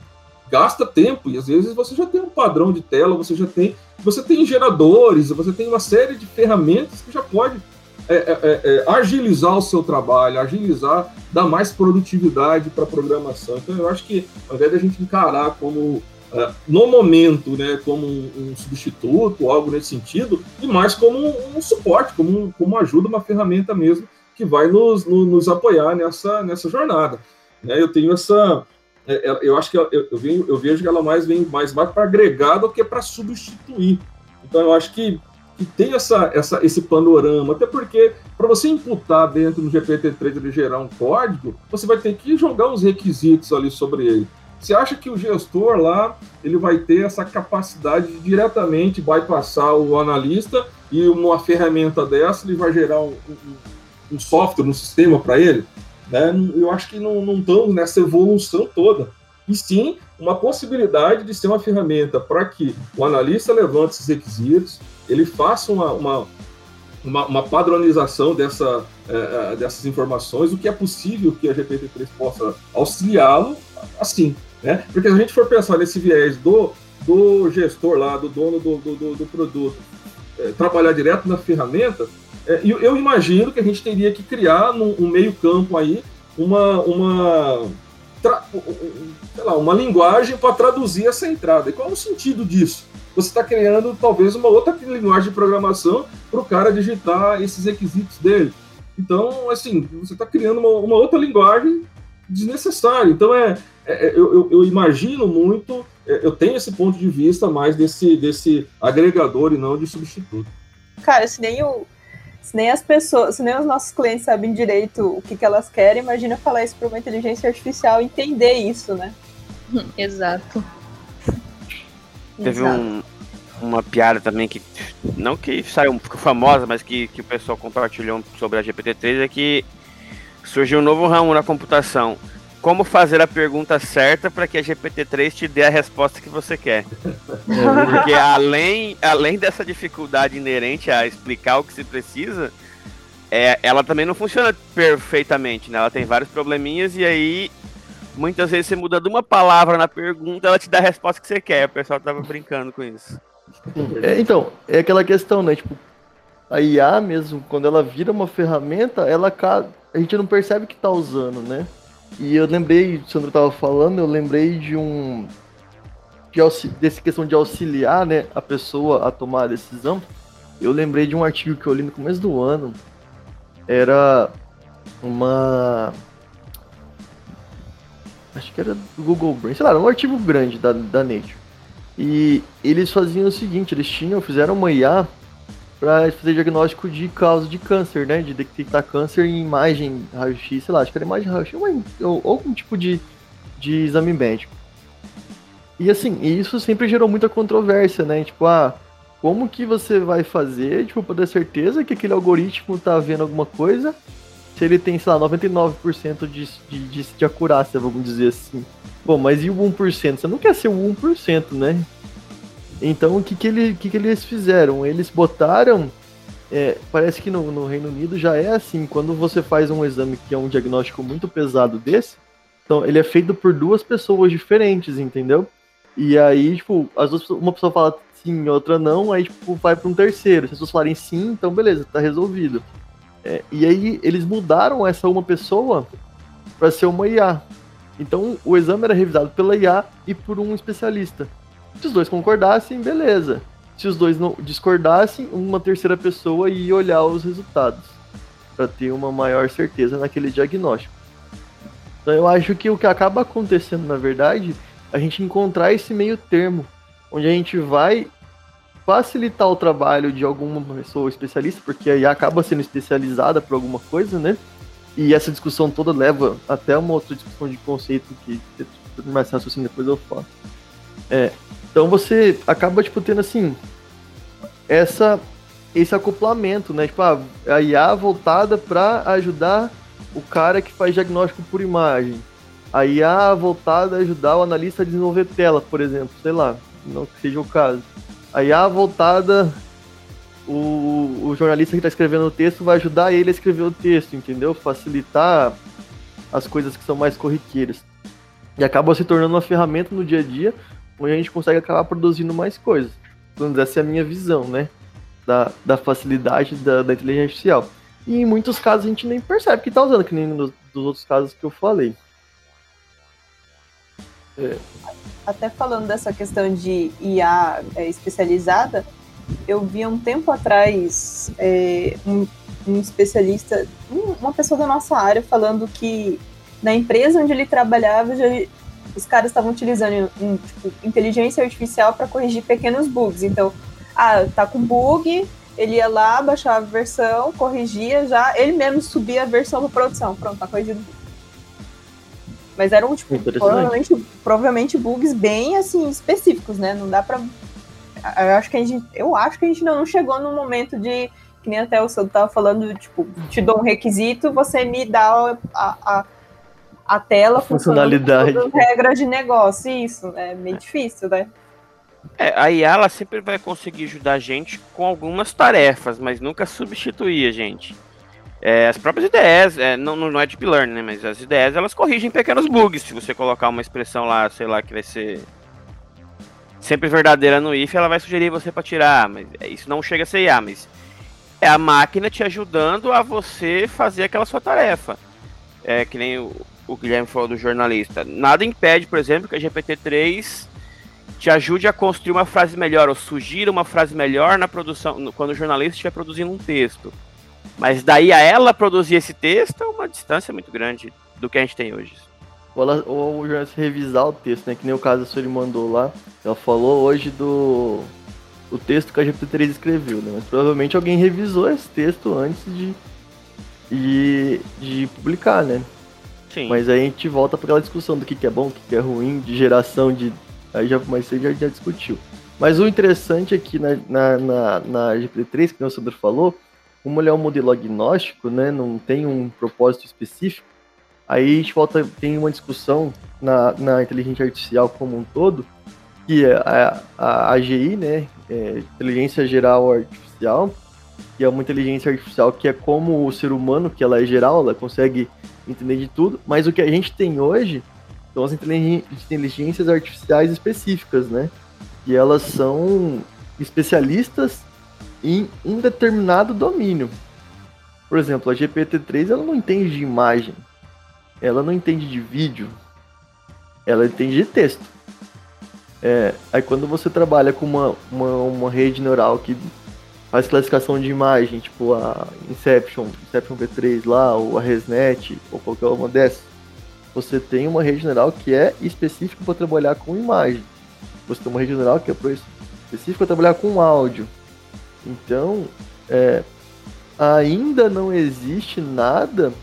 gasta tempo, e às vezes você já tem um padrão de tela, você já tem, você tem geradores, você tem uma série de ferramentas que já pode é, é, é, agilizar o seu trabalho, agilizar, dar mais produtividade para a programação. Então, eu acho que, ao invés de a gente encarar como é, no momento, né, como um, substituto, algo nesse sentido, e mais como um, suporte, como, um, como ajuda, uma ferramenta mesmo que vai nos, no, nos apoiar nessa, nessa jornada. Né, eu tenho essa. É, é eu acho que eu, eu, venho, eu vejo que ela mais vem mais, mais para agregar do que para substituir. Então eu acho que, que tem essa, essa, esse panorama, até porque para você imputar dentro do GPT-3 e gerar um código, você vai ter que jogar os requisitos ali sobre ele. Você acha que o gestor lá ele vai ter essa capacidade de diretamente bypassar o analista e uma ferramenta dessa ele vai gerar um, um, um software, um sistema para ele? Né? Eu acho que não, não estamos nessa evolução toda. E sim, uma possibilidade de ser uma ferramenta para que o analista levante esses requisitos, ele faça uma, uma, uma, uma padronização dessa, é, dessas informações, o que é possível que a GPT-3 possa auxiliá-lo assim. Né? Porque se a gente for pensar nesse viés do, do gestor lá, do dono do, do, do produto, é, trabalhar direto na ferramenta, é, eu, eu, imagino que a gente teria que criar num, um meio campo aí uma, uma, tra, lá, uma linguagem para traduzir essa entrada. E qual é o sentido disso? Você está criando talvez uma outra linguagem de programação para o cara digitar esses requisitos dele. Então, assim, você está criando uma, uma outra linguagem desnecessária. Então, é, eu, eu, eu, imagino muito, é, eu tenho esse ponto de vista mais desse, desse agregador e não de substituto. Cara, se nem, o, se nem as pessoas, se nem os nossos clientes sabem direito o que, que elas querem, imagina falar isso para uma inteligência artificial entender isso, né? Exato. Teve Exato. Um, uma piada também que, não que saiu, ficou famosa, mas que, que o pessoal compartilhou sobre a GPT-3, é que surgiu um novo ramo na computação como fazer a pergunta certa para que a GPT-3 te dê a resposta que você quer. Porque além, além dessa dificuldade inerente a explicar o que se precisa, é, ela também não funciona perfeitamente, né? Ela tem vários probleminhas e aí muitas vezes você muda de uma palavra na pergunta, ela te dá a resposta que você quer. O pessoal tava brincando com isso. É, então, é aquela questão, né? Tipo, a IA mesmo, quando ela vira uma ferramenta, ela a gente não percebe que tá usando, né? E eu lembrei, o Sandro estava falando, eu lembrei de um. De dessa questão de auxiliar né, a pessoa a tomar a decisão. Eu lembrei de um artigo que eu li no começo do ano. Era uma. Acho que era do Google Brain, sei lá, um artigo grande da, da Nature. E eles faziam o seguinte: eles tinham, fizeram uma IA para fazer diagnóstico de causa de câncer, né? De detectar câncer em imagem raio-x, sei lá, acho que era imagem raio-x ou, ou algum tipo de, de exame médico. E assim, isso sempre gerou muita controvérsia, né? Tipo, ah, como que você vai fazer, tipo, para ter certeza que aquele algoritmo tá vendo alguma coisa se ele tem, sei lá, 99% de, de, de, de acurácia, vamos dizer assim. Bom, mas e o 1%? Você não quer ser o 1%, né? Então, o que, que, ele, que, que eles fizeram? Eles botaram. É, parece que no, no, Reino Unido já é assim: quando você faz um exame que é um diagnóstico muito pesado desse, Então, ele é feito por duas pessoas diferentes, entendeu? E aí, tipo, as duas, uma pessoa fala sim, outra não, aí, tipo, vai para um terceiro. Se as pessoas falarem sim, então beleza, tá resolvido. É, e aí, eles mudaram essa uma pessoa para ser uma IA. Então, o exame era revisado pela IA e por um especialista. Se os dois concordassem, beleza. Se os dois não discordassem, uma terceira pessoa ia olhar os resultados para ter uma maior certeza naquele diagnóstico. Então eu acho que o que acaba acontecendo, na verdade, é a gente encontrar esse meio termo, onde a gente vai facilitar o trabalho de alguma pessoa especialista, porque aí acaba sendo especializada por alguma coisa, né? E essa discussão toda leva até uma outra discussão de conceito que mais raciocínio depois eu falo. É, então você acaba tipo tendo assim essa esse acoplamento, né? Tipo, a, a IA voltada para ajudar o cara que faz diagnóstico por imagem. A IA voltada a ajudar o analista a desenvolver tela, por exemplo, sei lá, não que seja o caso. A IA voltada o, o jornalista que está escrevendo o texto vai ajudar ele a escrever o texto, entendeu? Facilitar as coisas que são mais corriqueiras. E acaba se tornando uma ferramenta no dia a dia onde a gente consegue acabar produzindo mais coisas. Então, essa é a minha visão, né? Da, da facilidade da, da inteligência artificial. E em muitos casos a gente nem percebe que está usando, que nem nos, dos outros casos que eu falei. É. Até falando dessa questão de IA é, especializada, eu vi um tempo atrás é, um, um, especialista, uma pessoa da nossa área, falando que na empresa onde ele trabalhava, já, os caras estavam utilizando tipo, inteligência artificial para corrigir pequenos bugs. Então, ah, tá com bug, ele ia lá, baixava a versão, corrigia já, ele mesmo subia a versão para produção. Pronto, tá corrigido. Mas eram, tipo, provavelmente, provavelmente bugs bem, assim, específicos, né? Não dá pra eu acho que a gente, eu acho que a gente ainda não chegou no momento de que nem até o Sandro tava falando, tipo, te dou um requisito, você me dá a, a, a tela funcionalidade, com regras de negócio, isso, é meio difícil, né? É, a IA ela sempre vai conseguir ajudar a gente com algumas tarefas, mas nunca substituir a gente. É, as próprias ideias, é, não, não é deep learning, né, mas as ideias elas corrigem pequenos bugs. Se você colocar uma expressão lá, sei lá, que vai ser sempre verdadeira no if, ela vai sugerir você para tirar, mas é, isso não chega a ser IA, mas é a máquina te ajudando a você fazer aquela sua tarefa. É que nem o, o Guilherme falou do jornalista. Nada impede, por exemplo, que a GPT-3 te ajude a construir uma frase melhor ou sugira uma frase melhor na produção, quando o jornalista estiver produzindo um texto. Mas daí a ela produzir esse texto é uma distância muito grande do que a gente tem hoje ou, o jornalista revisar o texto, né? Que nem o caso que ele mandou lá. Ela falou hoje do o texto que a GPT-3 escreveu, né? Mas provavelmente alguém revisou esse texto antes de, de, de publicar, né? Sim. Mas aí a gente volta para aquela discussão do que, que é bom, o que, que é ruim, de geração de. Aí já, mas você já, já discutiu. Mas o interessante aqui na, na, na, na GPT-3, que o Sandro falou, como ele é um modelo agnóstico, né? Não tem um propósito específico Aí a gente volta, tem uma discussão na, na inteligência artificial como um todo, que é a, a AGI, né, é Inteligência Geral Artificial, que é uma inteligência artificial que é como o ser humano, que ela é geral, ela consegue entender de tudo, mas o que a gente tem hoje são as inteligências artificiais específicas, né, e elas são especialistas em um determinado domínio. Por exemplo, a GPT-3 ela não entende de imagem, ela não entende de vídeo, ela entende de texto. É, aí quando você trabalha com uma, uma, uma, rede neural que faz classificação de imagem, tipo a Inception, Inception V3 lá, ou a ResNet, ou qualquer uma dessas, você tem uma rede neural que é específica para trabalhar com imagem. Você tem uma rede neural que é específica para trabalhar com áudio. Então, é, ainda não existe nada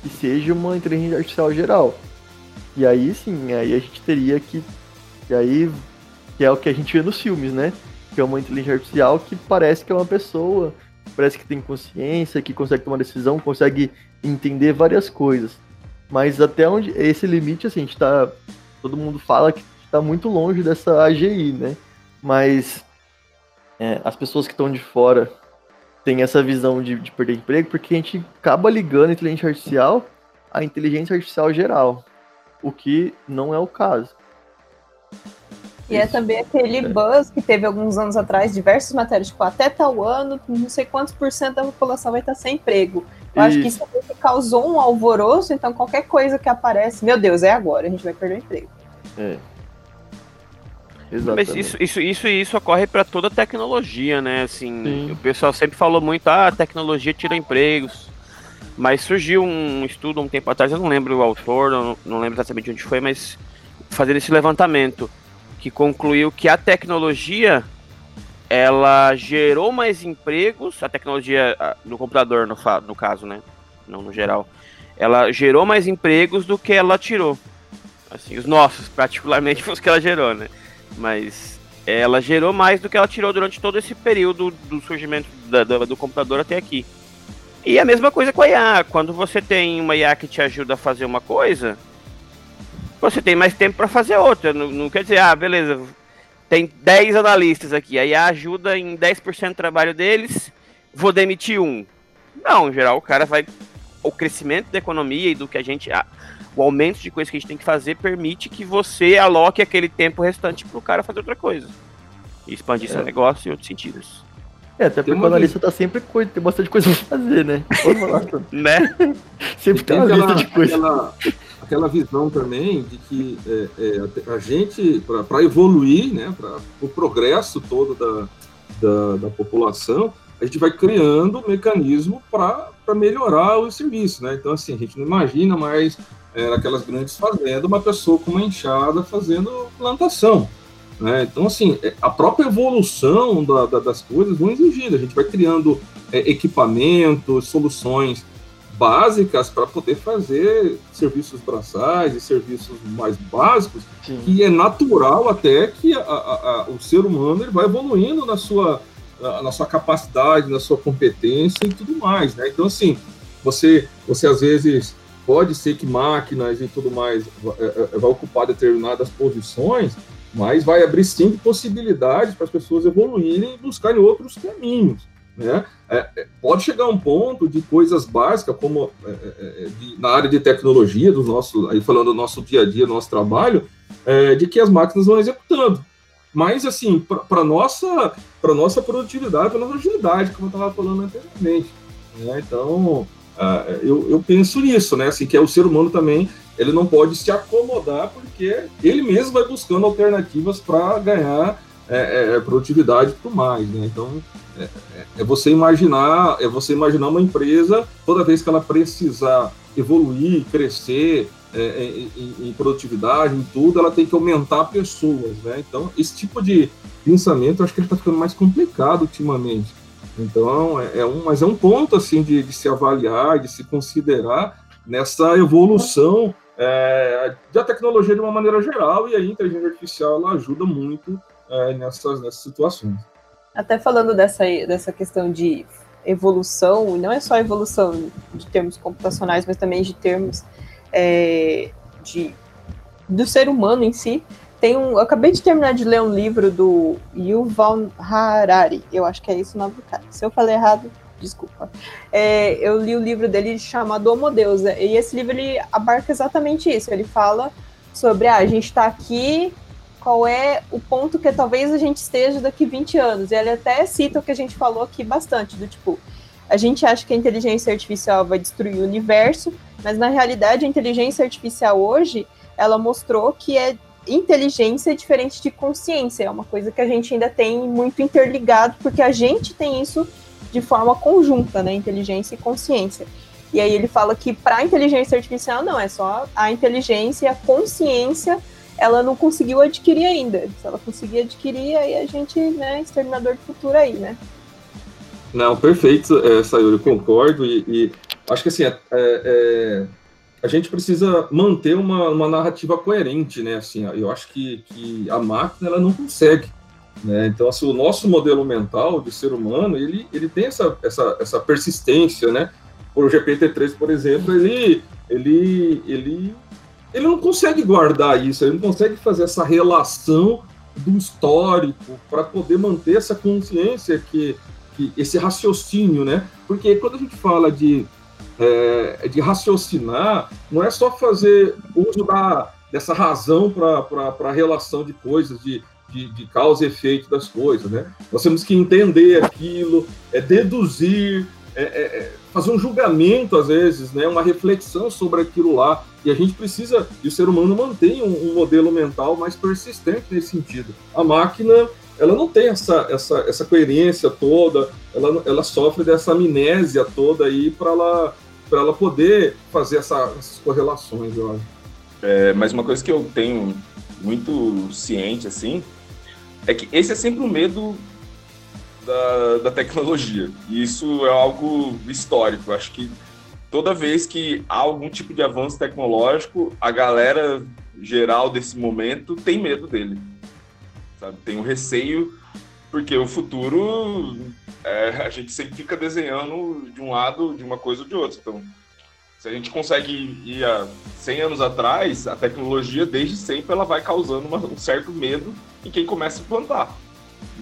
que seja uma inteligência artificial geral. E aí sim, aí a gente teria que. E aí que é o que a gente vê nos filmes, né? Que é uma inteligência artificial que parece que é uma pessoa, parece que tem consciência, que consegue tomar decisão, consegue entender várias coisas. Mas até onde esse limite, assim, a gente tá. Todo mundo fala que está muito longe dessa AGI, né? Mas é, as pessoas que estão de fora tem essa visão de, de, perder emprego, porque a gente acaba ligando a inteligência artificial a inteligência artificial geral, o que não é o caso. E é também aquele é. buzz que teve alguns anos atrás, diversas matérias, tipo, até tal ano, não sei quantos por cento da população vai estar sem emprego. Eu acho que isso causou um alvoroço, então qualquer coisa que aparece, meu Deus, é agora, a gente vai perder o emprego. É. Exatamente. Mas isso, isso, isso, isso ocorre para toda tecnologia, né? Assim, Sim. o pessoal sempre falou muito, ah, a tecnologia tira empregos. Mas surgiu um estudo um tempo atrás, eu não lembro o autor, não, não lembro exatamente onde foi, mas fazendo esse levantamento que concluiu que a tecnologia ela gerou mais empregos, a tecnologia no computador, no, no caso, né? Não no geral. Ela gerou mais empregos do que ela tirou. Assim, os nossos, particularmente, os que ela gerou, né? Mas ela gerou mais do que ela tirou durante todo esse período do surgimento da, do, do computador até aqui. E a mesma coisa com a IA. Quando você tem uma IA que te ajuda a fazer uma coisa, você tem mais tempo para fazer outra. Não, não, quer dizer, ah, beleza, tem 10 analistas aqui, aí ajuda em 10% do trabalho deles, vou demitir um. Não, em geral, o cara vai. O crescimento da economia e do que a gente. O aumento de coisas que a gente tem que fazer permite que você aloque aquele tempo restante para o cara fazer outra coisa. E expandir é. seu negócio em outros sentidos. É, até porque o analista tá sempre tem bastante coisa pra fazer, né? né? sempre tem, tem uma aquela, lista de coisas. Aquela, aquela visão também de que é, é, a gente, para evoluir, né, para o progresso todo da, da, da, população, a gente vai criando mecanismo para melhorar o serviço, né? Então, assim, a gente não imagina mais é, aquelas grandes fazendas uma pessoa com uma enxada fazendo plantação. Né? Então, assim, é, a própria evolução da, da, das coisas vão exigindo. A gente vai criando é, equipamentos, soluções básicas para poder fazer serviços braçais e serviços mais básicos, Sim. que é natural até que a, a, a, o ser humano ele vai evoluindo na sua, na sua capacidade, na sua competência e tudo mais. Né? Então, assim, você, você às vezes pode ser que máquinas e tudo mais é, vai ocupar determinadas posições, mas vai abrir sim possibilidades para as pessoas evoluírem e buscarem outros caminhos. Né? É, é, pode chegar um ponto de coisas básicas, como é, é, é de, na área de tecnologia, do nosso, aí falando do nosso dia a dia, nosso trabalho, é, de que as máquinas vão executando. Mas, assim, para nossa, nossa produtividade, para nossa agilidade, como eu estava falando anteriormente. Né? Então, eu, eu penso nisso, né? Assim, que é o ser humano também ele não pode se acomodar porque ele mesmo vai buscando alternativas para ganhar é, é, é, produtividade e tudo mais, né? Então é, é, é, você imaginar, é você imaginar uma empresa toda vez que ela precisar evoluir, crescer em, em, produtividade, em tudo, ela tem que aumentar pessoas, né? Então esse tipo de pensamento, eu acho que ele está ficando mais complicado ultimamente. Então é, um, mas é um ponto assim de, de se avaliar, de se considerar nessa evolução é, da tecnologia de uma maneira geral, e a inteligência artificial ela ajuda muito é, nessas, nessas situações. Até falando dessa, dessa questão de evolução, e não é só evolução de termos computacionais, mas também de termos é, de, do ser humano em si. Tem um, eu acabei de terminar de ler um livro do Yuval Harari, eu acho que é isso o nome do cara. Se eu falei errado, desculpa. É, eu li o livro dele chamado Homo Deus, né? e esse livro ele abarca exatamente isso. Ele fala sobre ah, a gente está aqui, qual é o ponto que talvez a gente esteja daqui 20 anos. E ele até cita o que a gente falou aqui bastante, do tipo, a gente acha que a inteligência artificial vai destruir o universo, mas na realidade a inteligência artificial hoje, ela mostrou que é inteligência diferente de consciência, é uma coisa que a gente ainda tem muito interligado, porque a gente tem isso de forma conjunta, né? Inteligência e consciência. E aí ele fala que para a inteligência artificial não, é só a inteligência e a consciência ela não conseguiu adquirir ainda. Se ela conseguir adquirir, aí a gente, né, exterminador do futuro aí, né? Não, perfeito, é, Sayuri, concordo. E, e, acho que assim, é, é, a gente precisa manter uma, uma narrativa coerente, né? Assim, eu acho que, que a máquina ela não consegue né? Então, assim, o nosso modelo mental de ser humano, ele, ele tem essa, essa, essa persistência, né? O GPT-3, por exemplo, ele, ele, ele, ele não consegue guardar isso, ele não consegue fazer essa relação do histórico para poder manter essa consciência que, que esse raciocínio, né? Porque quando a gente fala de é, de raciocinar, não é só fazer uso da, dessa razão para a relação de coisas, de, de, de, causa e efeito das coisas, né? Nós temos que entender aquilo, é deduzir, é, é, é, fazer um julgamento às vezes, né? Uma reflexão sobre aquilo lá. E a gente precisa, e o ser humano mantém um, um modelo mental mais persistente nesse sentido. A máquina ela não tem essa, essa, essa coerência toda, ela, ela sofre dessa amnésia toda aí para ela, ela poder fazer essa, essas correlações, eu acho. É, mas uma coisa que eu tenho muito ciente, assim, é que esse é sempre o medo da, da tecnologia. E isso é algo histórico. Acho que toda vez que há algum tipo de avanço tecnológico, a galera geral desse momento tem medo dele sabe? Tem um receio, porque o futuro é, a gente sempre fica desenhando de um lado de uma coisa ou de outra. Então, se a gente consegue ir a 100 anos atrás, a tecnologia desde sempre ela vai causando uma, um certo medo em quem começa a implantar e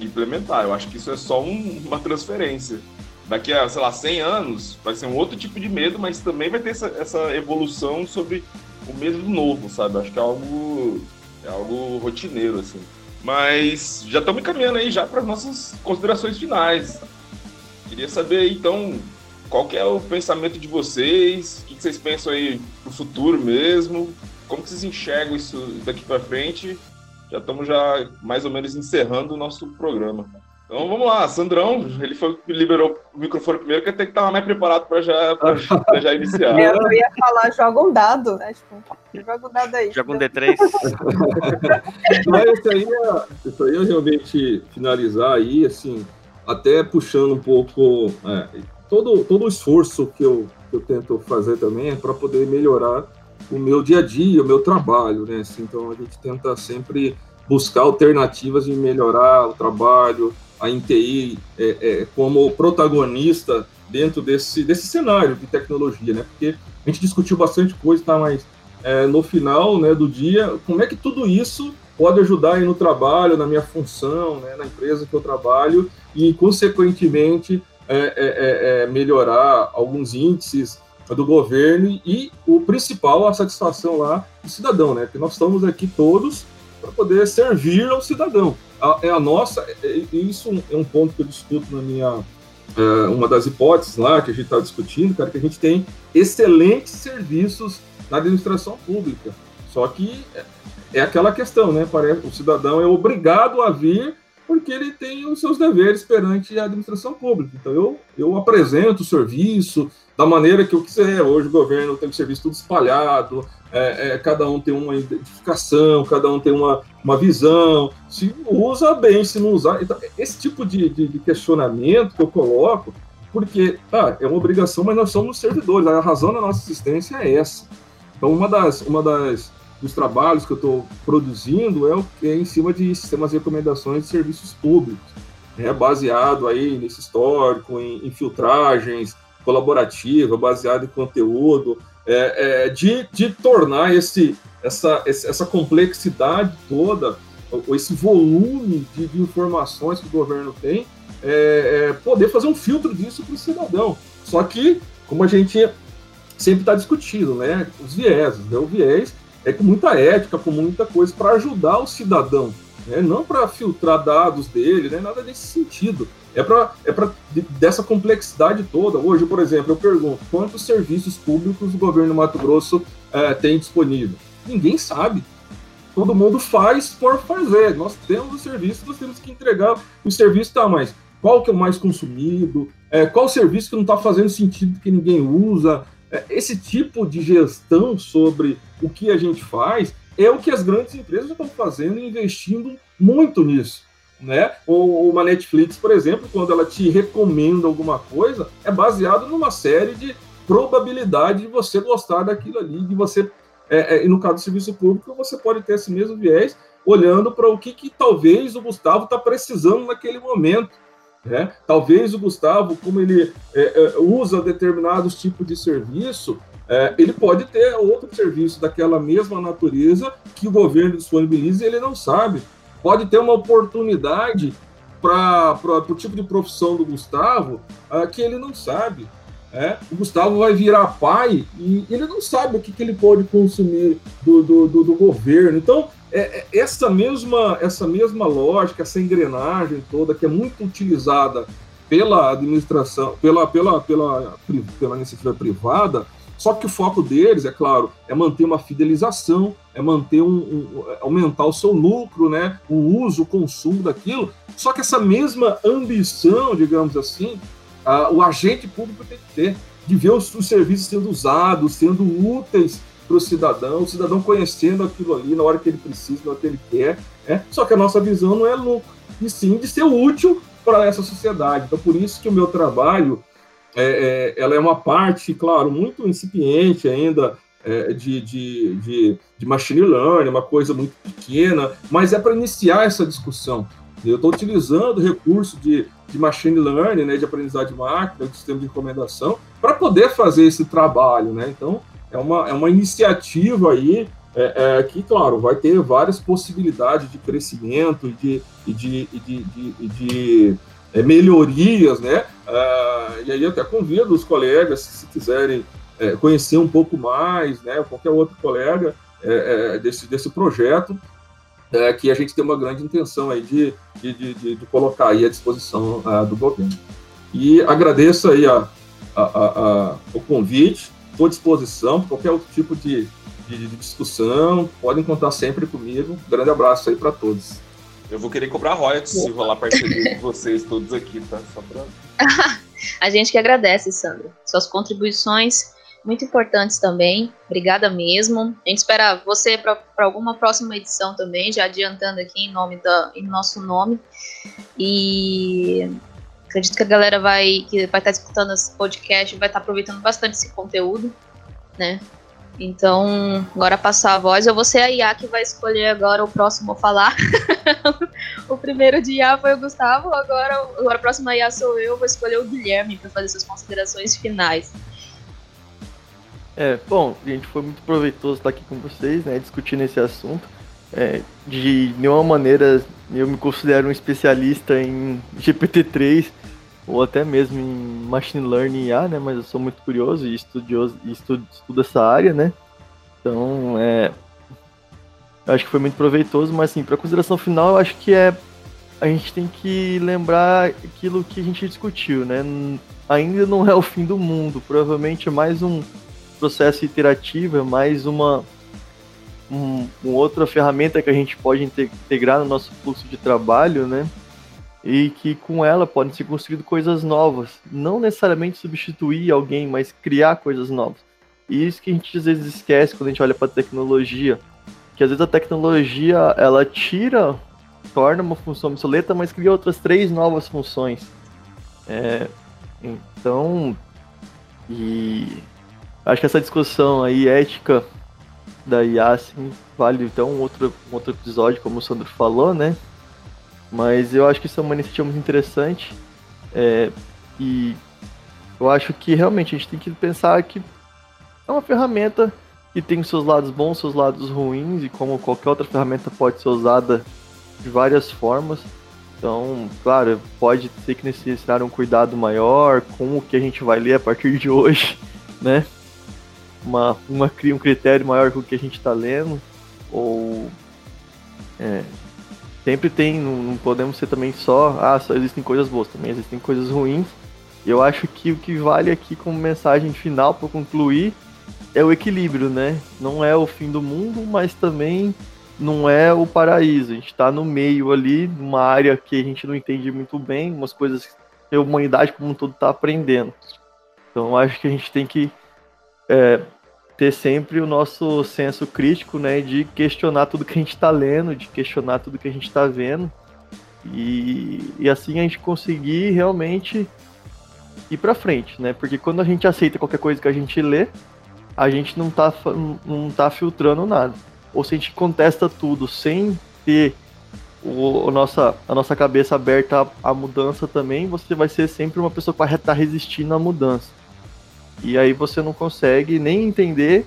implementar. Eu acho que isso é só um, uma transferência. Daqui a, sei lá, 100 anos vai ser um outro tipo de medo, mas também vai ter essa, essa evolução sobre o medo novo, sabe? Acho que é algo, é algo rotineiro, assim. Mas já estamos encaminhando aí já para as nossas considerações finais. Queria saber então qual é o pensamento de vocês, o que vocês pensam aí para o futuro mesmo, como vocês enxergam isso daqui para frente. Já estamos já mais ou menos encerrando o nosso programa. Então vamos lá, Sandrão, ele foi liberou o microfone primeiro, que tem que estar mais preparado para já, já iniciar. Eu ia falar, joga um dado, né? Tipo, joga um dado aí. Joga um D3. Mas isso aí, é, isso aí é realmente finalizar aí, assim, até puxando um pouco é, todo, todo o esforço que eu, que eu tento fazer também é para poder melhorar o meu dia a dia, o meu trabalho, né? Assim, então a gente tenta sempre buscar alternativas de melhorar o trabalho, a INTI é, é, como protagonista dentro desse, desse cenário de tecnologia, né? Porque a gente discutiu bastante coisa, tá? Mas é, no final né, do dia, como é que tudo isso pode ajudar aí no trabalho, na minha função, né, na empresa que eu trabalho e, consequentemente, é, é, é, melhorar alguns índices do governo e o principal, a satisfação lá do cidadão, né? Que nós estamos aqui todos para poder servir ao cidadão a, é a nossa, é, é, isso é um ponto que eu discuto na minha, é, uma das hipóteses lá que a gente está discutindo, cara, que a gente tem excelentes serviços na administração pública. Só que é, é aquela questão, né? Parece, o cidadão é obrigado a vir porque ele tem os seus deveres perante a administração pública. Então, eu, eu apresento o serviço da maneira que eu quiser. Hoje o governo tem o serviço tudo espalhado, é, é, cada um tem uma identificação, cada um tem uma, uma visão, se usa bem, se não usar. Então, esse tipo de, de, de questionamento que eu coloco, porque tá, é uma obrigação, mas nós somos servidores, a razão da nossa existência é essa. Então, uma das, uma das dos trabalhos que eu estou produzindo é o que é em cima de sistemas de recomendações de serviços públicos, é baseado aí nesse histórico, em, em filtragens colaborativa, baseado em conteúdo, é, é, de, de tornar esse, essa, essa complexidade toda, esse volume de, de informações que o governo tem, é, é poder fazer um filtro disso para o cidadão. Só que, como a gente sempre está discutindo, né, os vieses, né, o viés é com muita ética, com muita coisa para ajudar o cidadão, né, não para filtrar dados dele, né, nada desse sentido. É para é pra, dessa complexidade toda. Hoje, por exemplo, eu pergunto quantos serviços públicos o governo do Mato Grosso é, tem disponível? Ninguém sabe. Todo mundo faz por fazer. Nós temos o serviço, nós temos que entregar o serviço, tá, mas qual que é o mais consumido? É, qual serviço que não está fazendo sentido que ninguém usa? É, esse tipo de gestão sobre o que a gente faz é o que as grandes empresas estão fazendo e investindo muito nisso né? Ou uma Netflix, por exemplo, quando ela te recomenda alguma coisa, é baseado numa série de probabilidade de você gostar daquilo ali, de você, é, é, e no caso do serviço público, você pode ter esse mesmo viés, olhando para o que, que talvez o Gustavo está precisando naquele momento. Né? Talvez o Gustavo, como ele é, é usa determinados tipos de serviço, é, ele pode ter outro serviço daquela mesma natureza que o governo disponibiliza e ele não sabe pode ter uma oportunidade para o tipo de profissão do Gustavo uh, que ele não sabe. É, o Gustavo vai virar pai e ele não sabe o que, que ele pode consumir do, do, do, do governo. Então, é, é, essa, mesma, essa mesma lógica, essa engrenagem toda que é muito utilizada pela administração, pela, pela, pela, pela iniciativa privada, só que o foco deles, é claro, é manter uma fidelização, é manter um, um, aumentar o seu lucro, né? O uso, o consumo daquilo. Só que essa mesma ambição, digamos assim, o agente público tem que ter, de ver os, os serviços sendo usados, sendo úteis para o cidadão, o cidadão conhecendo aquilo ali na hora que ele precisa, na hora que ele quer. É? Só que a nossa visão não é lucro, e sim de ser útil para essa sociedade. Então, por isso que o meu trabalho é, é, ela é uma parte, claro, muito incipiente ainda é, de, de, de, de machine learning, uma coisa muito pequena, mas é para iniciar essa discussão. Eu estou utilizando recurso de, de machine learning, né, de aprendizagem de máquina, de sistema de recomendação, para poder fazer esse trabalho. Né? Então, é uma, é uma iniciativa aí é, é, que, claro, vai ter várias possibilidades de crescimento e de, e de, e de, de, de é, melhorias, né? Ah, e aí até convido os colegas, se quiserem é, conhecer um pouco mais, né? Qualquer outro colega é, é desse, desse projeto, é, que a gente tem uma grande intenção aí de, de, de, de colocar aí à disposição uh, do governo. E agradeço aí a, a, a, o convite, estou à disposição para qualquer outro tipo de, de, discussão, podem contar sempre comigo. Grande abraço aí para todos. Eu vou querer cobrar royalties se rolar parceria com vocês todos aqui, tá? Só pra... a gente que agradece, Sandro. Suas contribuições muito importantes também. Obrigada mesmo. A gente espera você para alguma próxima edição também, já adiantando aqui em nome da, em nosso nome. E acredito que a galera vai que vai estar escutando esse podcast vai estar aproveitando bastante esse conteúdo, né? Então, agora passar a voz, eu vou ser a Iá que vai escolher agora o próximo a falar. o primeiro de Iá foi o Gustavo, agora, agora a próxima Iá sou eu, vou escolher o Guilherme para fazer suas considerações finais. É, bom, gente, foi muito proveitoso estar aqui com vocês, né, discutindo esse assunto. É, de nenhuma maneira eu me considero um especialista em GPT-3 ou até mesmo em Machine Learning IA, né, mas eu sou muito curioso e estudioso e estudo, estudo essa área, né. Então, é, eu acho que foi muito proveitoso, mas assim, para consideração final, eu acho que é a gente tem que lembrar aquilo que a gente discutiu, né? Ainda não é o fim do mundo, provavelmente é mais um processo iterativo, é mais uma, um, uma outra ferramenta que a gente pode integrar no nosso fluxo de trabalho, né? E que com ela podem ser construídas coisas novas. Não necessariamente substituir alguém, mas criar coisas novas. E isso que a gente às vezes esquece quando a gente olha para a tecnologia. Que às vezes a tecnologia ela tira, torna uma função obsoleta, mas cria outras três novas funções. É, então, e Acho que essa discussão aí ética da IA assim, vale então um outro, um outro episódio, como o Sandro falou, né? Mas eu acho que isso é uma iniciativa muito interessante. É, e eu acho que realmente a gente tem que pensar que é uma ferramenta que tem seus lados bons, seus lados ruins, e como qualquer outra ferramenta pode ser usada de várias formas. Então, claro, pode ser que necessitar um cuidado maior com o que a gente vai ler a partir de hoje, né? uma, uma um critério maior que o que a gente está lendo, ou é, sempre tem, não, podemos ser também só, ah, só existem coisas boas, também existem coisas ruins. Eu acho que o que vale aqui como mensagem final para concluir é o equilíbrio, né? Não é o fim do mundo, mas também não é o paraíso. A gente está no meio ali, numa área que a gente não entende muito bem, umas coisas que a humanidade como um todo está aprendendo. Então acho que a gente tem que é, ter sempre o nosso senso crítico, né, de questionar tudo que a gente está lendo, de questionar tudo que a gente está vendo, e, e assim a gente conseguir realmente ir para frente, né? Porque quando a gente aceita qualquer coisa que a gente lê, a gente não tá, não tá filtrando nada. Ou se a gente contesta tudo sem ter o, a, nossa, a nossa cabeça aberta à, à mudança também, você vai ser sempre uma pessoa que vai estar resistindo à mudança. E aí você não consegue nem entender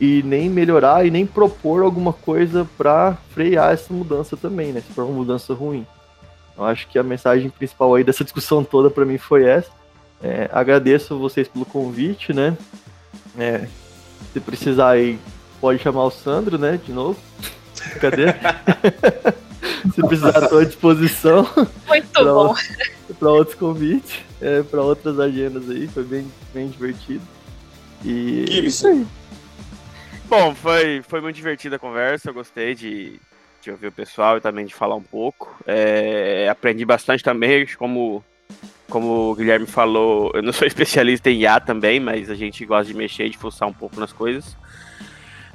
e nem melhorar e nem propor alguma coisa para frear essa mudança também, né? Se for uma mudança ruim. Eu acho que a mensagem principal aí dessa discussão toda para mim foi essa. É, agradeço vocês pelo convite, né? É, se precisar aí, pode chamar o Sandro, né? De novo. Cadê? se precisar, estou à disposição. Muito bom. Para outros convites, é, para outras agendas aí, foi bem, bem divertido. E é isso aí. Bom, foi, foi muito divertida a conversa, eu gostei de, de ouvir o pessoal e também de falar um pouco. É, aprendi bastante também, como, como o Guilherme falou, eu não sou especialista em IA também, mas a gente gosta de mexer e de fuçar um pouco nas coisas.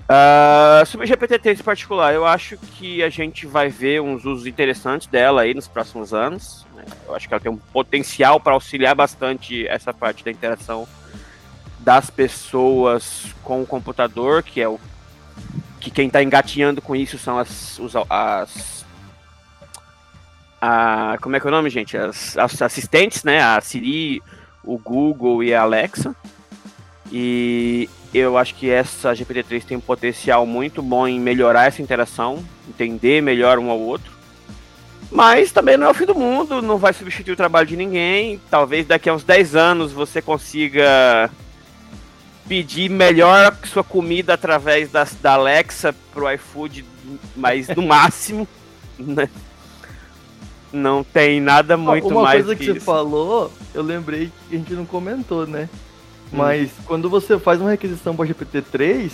Uh, sobre GPT-3 em particular, eu acho que a gente vai ver uns usos interessantes dela aí nos próximos anos. Né? Eu acho que ela tem um potencial para auxiliar bastante essa parte da interação das pessoas com o computador, que é o que quem está engatinhando com isso são as, os, as a, como é que é o nome, gente? As, as assistentes, né? A Siri, o Google e a Alexa. E eu acho que essa GPT-3 tem um potencial muito bom em melhorar essa interação, entender melhor um ao outro. Mas também não é o fim do mundo, não vai substituir o trabalho de ninguém. Talvez daqui a uns 10 anos você consiga pedir melhor sua comida através da, da Alexa pro iFood, mas no máximo, né? Não tem nada muito Uma mais coisa que, que você isso. falou, eu lembrei que a gente não comentou, né? Hum. Mas quando você faz uma requisição para GPT-3,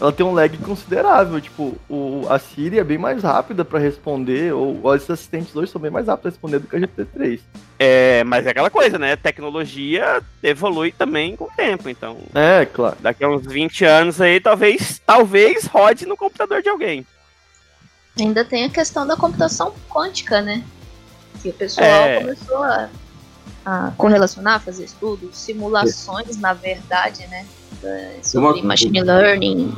ela tem um lag considerável. Tipo, o, a Siri é bem mais rápida para responder, ou os assistentes hoje são bem mais rápidos para responder do que a GPT-3. É, mas é aquela coisa, né? Tecnologia evolui também com o tempo, então É, claro. daqui a uns 20 anos aí, talvez, talvez rode no computador de alguém. Ainda tem a questão da computação quântica, né? Que o pessoal É. começou a, a correlacionar, fazer estudos, simulações, na verdade, né? da- Sobre Uma- machine learning.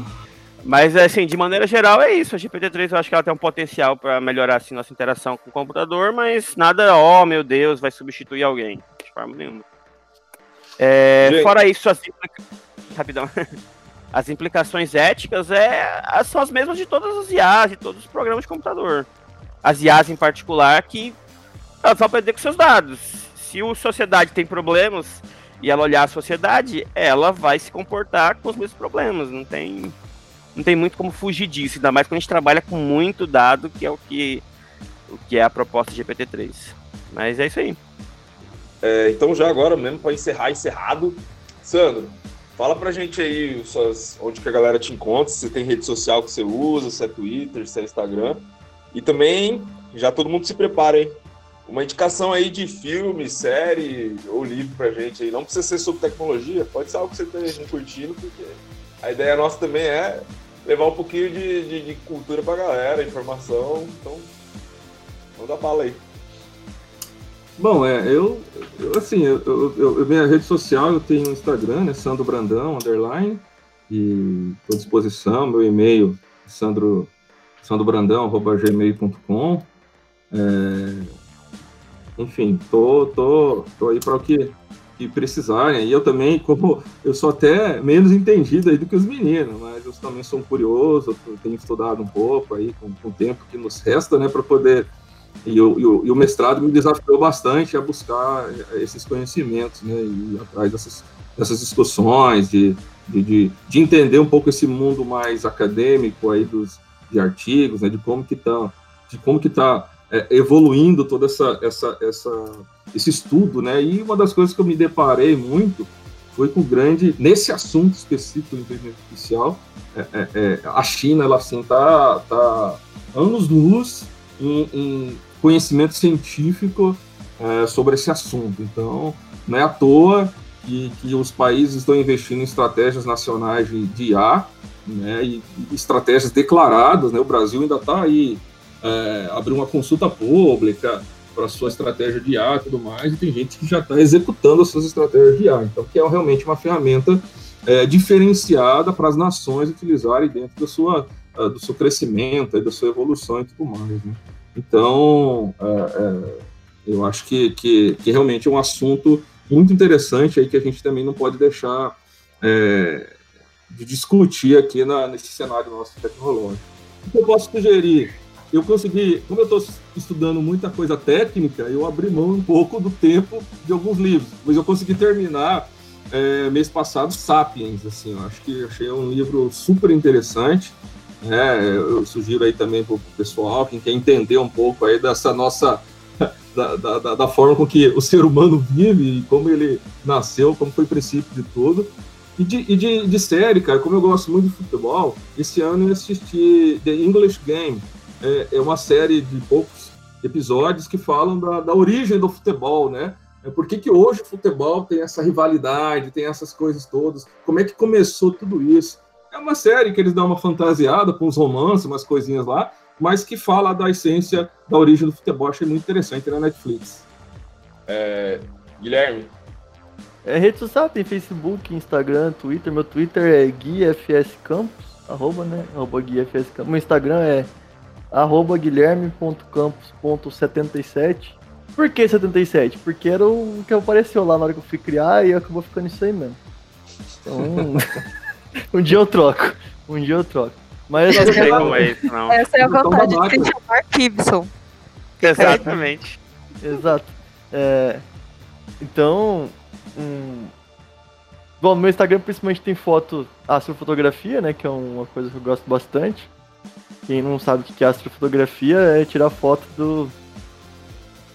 Mas, assim, de maneira geral é isso. A GPT-3 eu acho que ela tem um potencial para melhorar, assim, nossa interação com o computador, mas nada, oh meu Deus, vai substituir alguém. De forma nenhuma. É, Gente. fora isso, as, implica- Rapidão. as implicações éticas é, são as mesmas de todas as IAs, de todos os programas de computador. As IAs em particular, que elas vão aprender com seus dados. Se a sociedade tem problemas e ela olhar a sociedade, ela vai se comportar com os mesmos problemas. Não tem não tem muito como fugir disso, ainda mais quando a gente trabalha com muito dado, que é o que, o que é a proposta de GPT-3. Mas é isso aí. É, então já agora mesmo para encerrar, encerrado, Sandro, fala pra gente aí suas, onde que a galera te encontra, se tem rede social que você usa, se é Twitter, se é Instagram. E também, já todo mundo se prepara, hein? Uma indicação aí de filme, série ou livro pra gente aí. Não precisa ser sobre tecnologia, pode ser algo que você esteja curtindo, porque a ideia nossa também é levar um pouquinho de, de, de cultura pra galera, informação. Então, manda bala aí. Bom, é, eu, eu, assim, eu, eu, eu- minha rede social, eu tenho um Instagram, né, Sandro Brandão, underline, e estou à disposição, meu e-mail, sandro, sandrobrandão.gmail.com, é, enfim, tô, tô, tô aí para o que, que precisarem, e eu também, como eu sou até menos entendido aí do que os meninos, mas eu também sou um curioso, eu tenho estudado um pouco aí, com, com o tempo que nos resta, né, para poder e o, e, o, e o mestrado me desafiou bastante a buscar esses conhecimentos, né, e ir atrás dessas, dessas discussões, de, de, de, de entender um pouco esse mundo mais acadêmico aí dos, de artigos, né, de como que está de como que tá é, evoluindo toda essa, essa, essa, esse estudo, né, e uma das coisas que eu me deparei muito foi com o grande, nesse assunto específico de inteligência artificial, é, é, é, a China, ela assim, tá, tá anos-luz em, em conhecimento científico é, sobre esse assunto. Então, não é à toa que, que os países estão investindo em estratégias nacionais de, de IA, né, e, e estratégias declaradas. Né, o Brasil ainda está aí, é, abriu uma consulta pública para sua estratégia de IA e tudo mais, e tem gente que já está executando as suas estratégias de IA. Então, que é realmente uma ferramenta é, diferenciada para as nações utilizarem dentro da sua, uh, do seu crescimento, da sua evolução e tudo mais. Né? Então, é, é, eu acho que, que, que, realmente é um assunto muito interessante aí que a gente também não pode deixar é, de discutir aqui na, nesse cenário nosso tecnológico. O que eu posso sugerir eu consegui, como eu estou estudando muita coisa técnica, eu abri mão um pouco do tempo de alguns livros, mas eu consegui terminar é, mês passado Sapiens, assim, eu acho que achei um livro super interessante, né? Eu sugiro aí também para o pessoal, quem quer entender um pouco aí dessa nossa da, da, da, forma com que o ser humano vive como ele nasceu, como foi o princípio de tudo. E de, e de, de série, cara, como eu gosto muito de futebol, esse ano eu assisti The English Game. É, é uma série de poucos episódios que falam da, da origem do futebol, né? É por que, que hoje o futebol tem essa rivalidade, tem essas coisas todas, como é que começou tudo isso. É uma série que eles dão uma fantasiada com uns romances, umas coisinhas lá, mas que fala da essência da origem do futebol. Achei muito interessante na Netflix. É, Guilherme? É rede social, tem Facebook, Instagram, Twitter. Meu Twitter é guiafscampos, arroba, né? Arroba guiafscampos. Meu Instagram é arroba guilherme.campos.77. Por que 77? Porque era o que apareceu lá na hora que eu fui criar e acabou ficando isso aí mesmo. Então, um dia eu troco. Um dia eu troco. Mas não sei como é isso, não. Essa é a vontade de se chamar Gibson. Exatamente. Exato. É, então, um... bom, no meu Instagram principalmente tem foto astrofotografia, né, que é uma coisa que eu gosto bastante. Quem não sabe o que é astrofotografia é tirar foto do,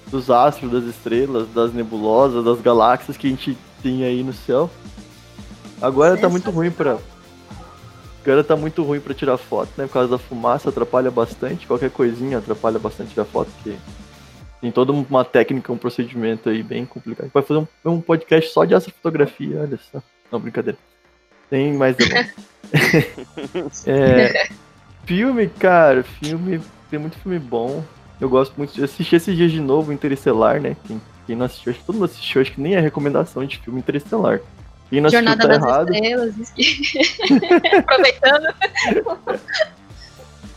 dos astros, das estrelas, das nebulosas, das galáxias que a gente tem aí no céu. Agora tá muito ruim para Agora tá muito ruim para tirar foto, né? Por causa da fumaça, atrapalha bastante. Qualquer coisinha atrapalha bastante tirar foto, porque tem toda uma técnica, um procedimento aí bem complicado. Vai fazer um, um podcast só de astrofotografia, olha só. Não, brincadeira. Tem mais é, Filme, cara, filme. Tem muito filme bom. Eu gosto muito de assistir esses dias de novo Interestelar, né? Quem, quem não assistiu, acho que todo mundo assistiu, acho que nem é recomendação de filme Interestelar. Quem não Jornada tá das errado. Estrelas. Aproveitando.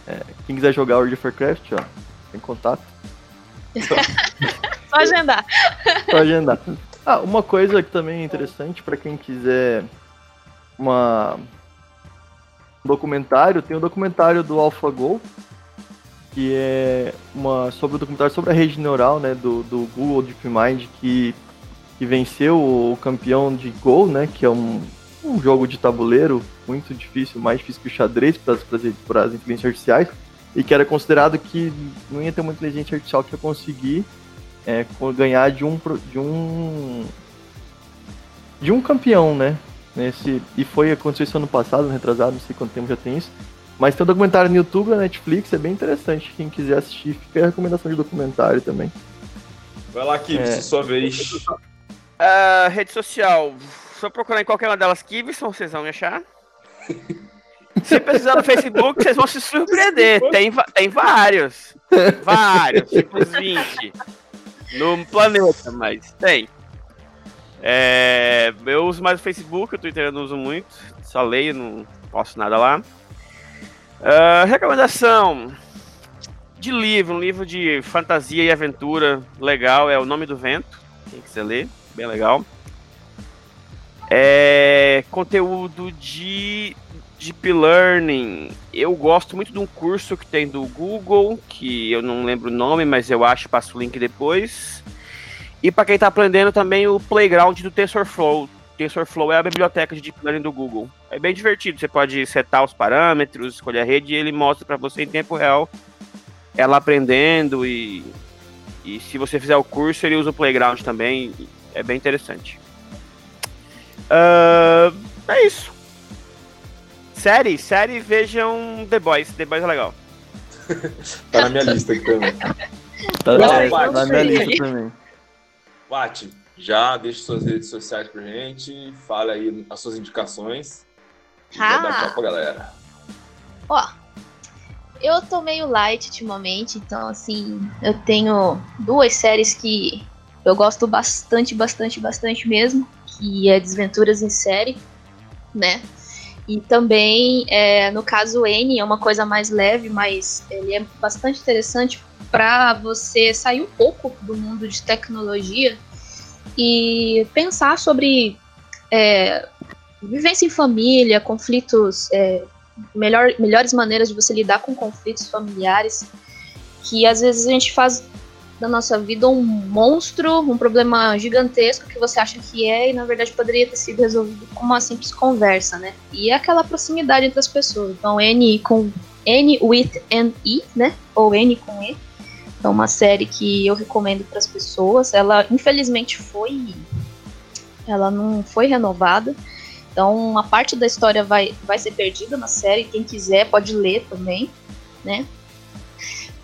É, quem quiser jogar World of Warcraft, ó, tem contato. Só agendar. Só agendar. Ah, uma coisa que também é interessante para quem quiser uma um documentário, tem o um documentário do AlphaGo, que é uma sobre o documentário sobre a rede neural, né, do, do Google DeepMind que que venceu o campeão de Go, né, que é um, um jogo de tabuleiro muito difícil, mais difícil que o xadrez para as inteligências artificiais, e que era considerado que não ia ter uma inteligência artificial que ia conseguir é, ganhar de um de um de um campeão, né? Nesse, e foi aconteceu isso ano passado, retrasado, não sei quanto tempo já tem isso. Mas tem um documentário no YouTube, na Netflix, é bem interessante. Quem quiser assistir, fica a recomendação de documentário também. Vai lá, Kim, é... sua vez. Uh, rede social. Só procurar em qualquer uma delas Kivson, vocês vão me achar. Se precisar no Facebook, vocês vão se surpreender. Tem, tem vários. Vários, tipo uns 20. No planeta, mas tem. É, eu uso mais o Facebook, o Twitter eu não uso muito. Só leio, não posto nada lá. Uh, recomendação de livro, um livro de fantasia e aventura legal é O Nome do Vento. Quem quiser ler bem legal. É, conteúdo de Deep Learning. Eu gosto muito de um curso que tem do Google, que eu não lembro o nome, mas eu acho, passo o link depois. E para quem está aprendendo também o Playground do TensorFlow. TensorFlow é a biblioteca de Deep Learning do Google. É bem divertido, você pode setar os parâmetros, escolher a rede e ele mostra para você em tempo real ela aprendendo e, e se você fizer o curso ele usa o Playground também é bem interessante. Uh, é isso. Série, série, vejam The Boys. The Boys é legal. tá na minha lista aqui também. Tá na, na minha lista também. Pati, já deixa suas redes sociais pra gente, fala aí as suas indicações. Ah. dá tchau pra galera. Ó, eu tô meio light ultimamente, então assim, eu tenho duas séries que eu gosto bastante, bastante, bastante mesmo, que é Desventuras em Série, né? E também, é, no caso N, é uma coisa mais leve, mas ele é bastante interessante para você sair um pouco do mundo de tecnologia e pensar sobre é, vivência em família, conflitos, é, melhor, melhores maneiras de você lidar com conflitos familiares. que às vezes a gente faz da nossa vida um monstro, um problema gigantesco que você acha que é e na verdade poderia ter sido resolvido com uma simples conversa, né? E é aquela proximidade entre as pessoas. Então, N com N with N E, né? Ou N com E. Então, uma série que eu recomendo para as pessoas. Ela infelizmente foi ela não foi renovada. Então, uma parte da história vai, vai ser perdida na série. Quem quiser pode ler também, né?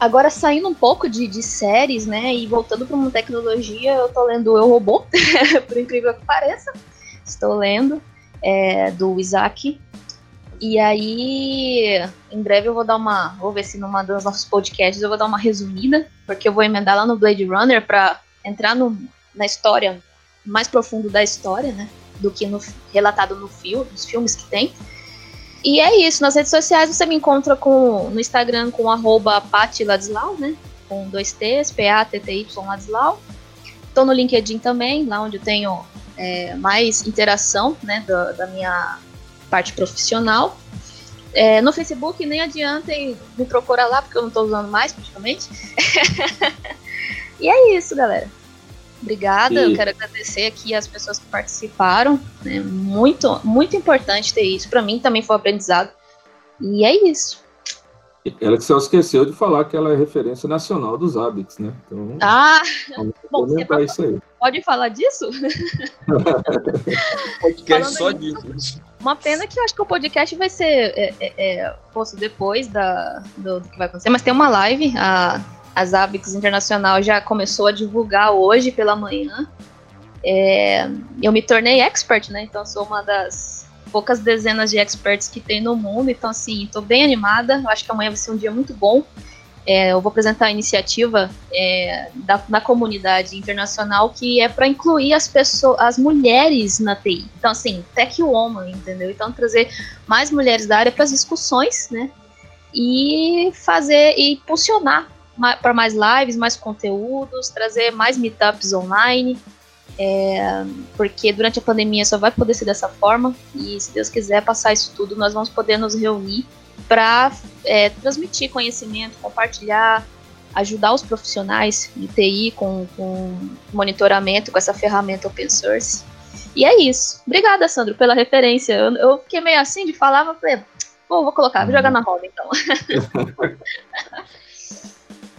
Agora, saindo um pouco de, de séries, né, e voltando para uma tecnologia, eu tô lendo Eu Robô, por incrível que pareça. Estou lendo, é, do Isaac. E aí, em breve eu vou dar uma. Vou ver se numa dos nossos podcasts eu vou dar uma resumida, porque eu vou emendar lá no Blade Runner para entrar no, na história, mais profundo da história, né? Do que no, relatado no filme, nos filmes que tem. E é isso, nas redes sociais você me encontra com, no Instagram com arroba Pati Ladislau, né? Com dois T's, P-A-T-T-Y Ladislau. Tô no LinkedIn também, lá onde eu tenho é, mais interação, né, da, da minha parte profissional. É, no Facebook nem adiantem me procurar lá, porque eu não tô usando mais praticamente. e é isso, galera. Obrigada, e... eu quero agradecer aqui as pessoas que participaram. Né? Muito, muito importante ter isso. Para mim também foi um aprendizado. E é isso. Ela que só esqueceu de falar que ela é referência nacional dos hábitos, né? Então, ah, bom, você pode, isso aí. pode falar disso? podcast só disso. Uma pena que eu acho que o podcast vai ser é, é, é, posto depois da, do, do, que vai acontecer, mas tem uma live, a a Zabbix Internacional já começou a divulgar hoje pela manhã. É, eu me tornei expert, né? Então sou uma das poucas dezenas de experts que tem no mundo. Então, assim, estou bem animada. Eu acho que amanhã vai ser um dia muito bom. É, eu vou apresentar a iniciativa é, da, comunidade internacional que é para incluir as pessoas, as mulheres na TI. Então, assim, tech woman, entendeu? Então, trazer mais mulheres da área para as discussões, né? E fazer e impulsionar para mais lives, mais conteúdos, trazer mais meetups online, é, porque durante a pandemia só vai poder ser dessa forma e se Deus quiser passar isso tudo, nós vamos poder nos reunir para é, transmitir conhecimento, compartilhar, ajudar os profissionais de TI com, com monitoramento com essa ferramenta open source. E é isso. Obrigada, Sandro, pela referência. Eu, eu fiquei meio assim de falar, mas falei, pô, vou colocar, vou jogar na roda então.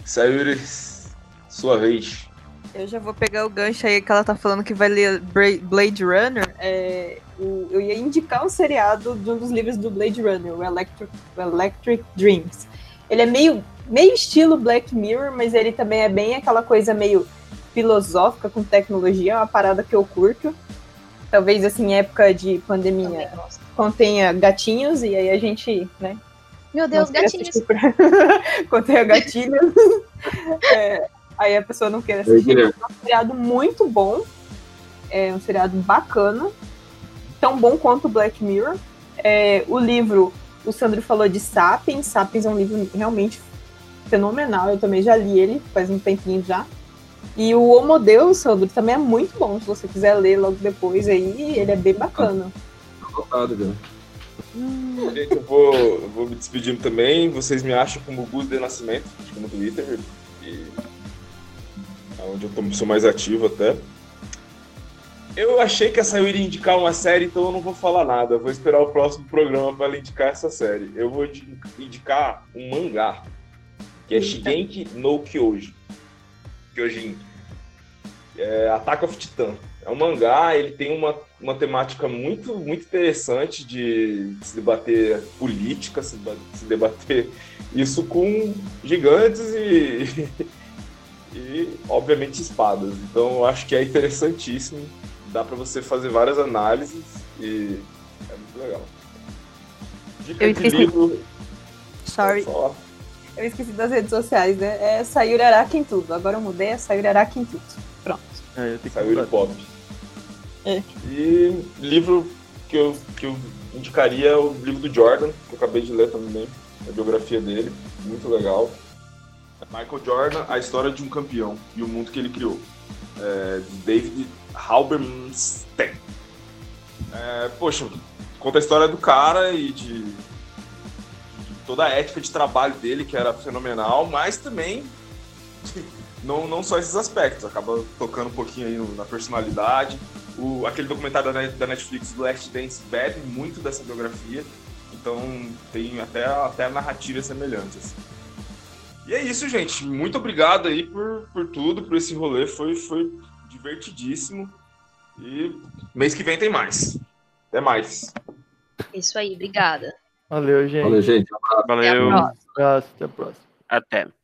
Sayuri, sua vez. Eu já vou pegar o gancho aí que ela tá falando que vai ler Blade Runner. É, eu ia indicar um seriado de um dos livros do Blade Runner, o Electric, o Electric Dreams. Ele é meio, meio estilo Black Mirror, mas ele também é bem aquela coisa meio filosófica com tecnologia, é uma parada que eu curto. Talvez assim, época de pandemia, contenha gatinhos e aí a gente, né, meu Deus, gatinhos. Pra... Contei gatilhos. é, aí a pessoa não quer assistir. É um seriado muito bom. É um seriado bacana. Tão bom quanto Black Mirror. É, o livro, o Sandro falou de Sapiens. Sapiens é um livro realmente fenomenal. Eu também já li ele faz um tempinho já. E o Homo Deus, Sandro, também é muito bom. Se você quiser ler logo depois aí, ele é bem bacana. Colocado, né? Gente, eu vou, eu vou me despedindo também. Vocês me acham como Gus de Nascimento, acho que no Twitter. E onde eu sou mais ativo até. Eu achei que essa iria indicar uma série, então eu não vou falar nada. Eu vou esperar o próximo programa para indicar essa série. Eu vou indicar um mangá, que é Shigeki no Kyoji. Kyojin. É Attack of Titan. É um mangá, ele tem uma, uma temática muito, muito interessante de, de se debater política, se, se, debater isso com gigantes e, e, obviamente, espadas. Então, eu acho que é interessantíssimo. Dá para você fazer várias análises e é muito legal. Dica eu de livro. Sorry. Eu esqueci das redes sociais, né? É Sayuri Araki em tudo. Agora eu mudei, é Sayuri Araki em tudo. Pronto. É, Sayuri Pop. É. E livro que eu, que eu indicaria é o livro do Jordan, que eu acabei de ler também, a biografia dele, muito legal. Michael Jordan, a história de um campeão e o mundo que ele criou. É, David Halberstein. É, poxa, conta a história do cara e de, de toda a ética de trabalho dele, que era fenomenal, mas também não, não só esses aspectos, acaba tocando um pouquinho aí na personalidade. O, aquele documentário da, da Netflix, do Last Dance, bebe muito dessa biografia, então tem até, até narrativas semelhantes. Assim. E é isso, gente. Muito obrigado aí por, por tudo, por esse rolê. Foi, foi divertidíssimo. E mês que vem tem mais. Até mais. Isso aí, obrigada. Valeu, gente. Valeu, gente. Valeu. Até a próxima. Até. Technologic, technologic, technologic.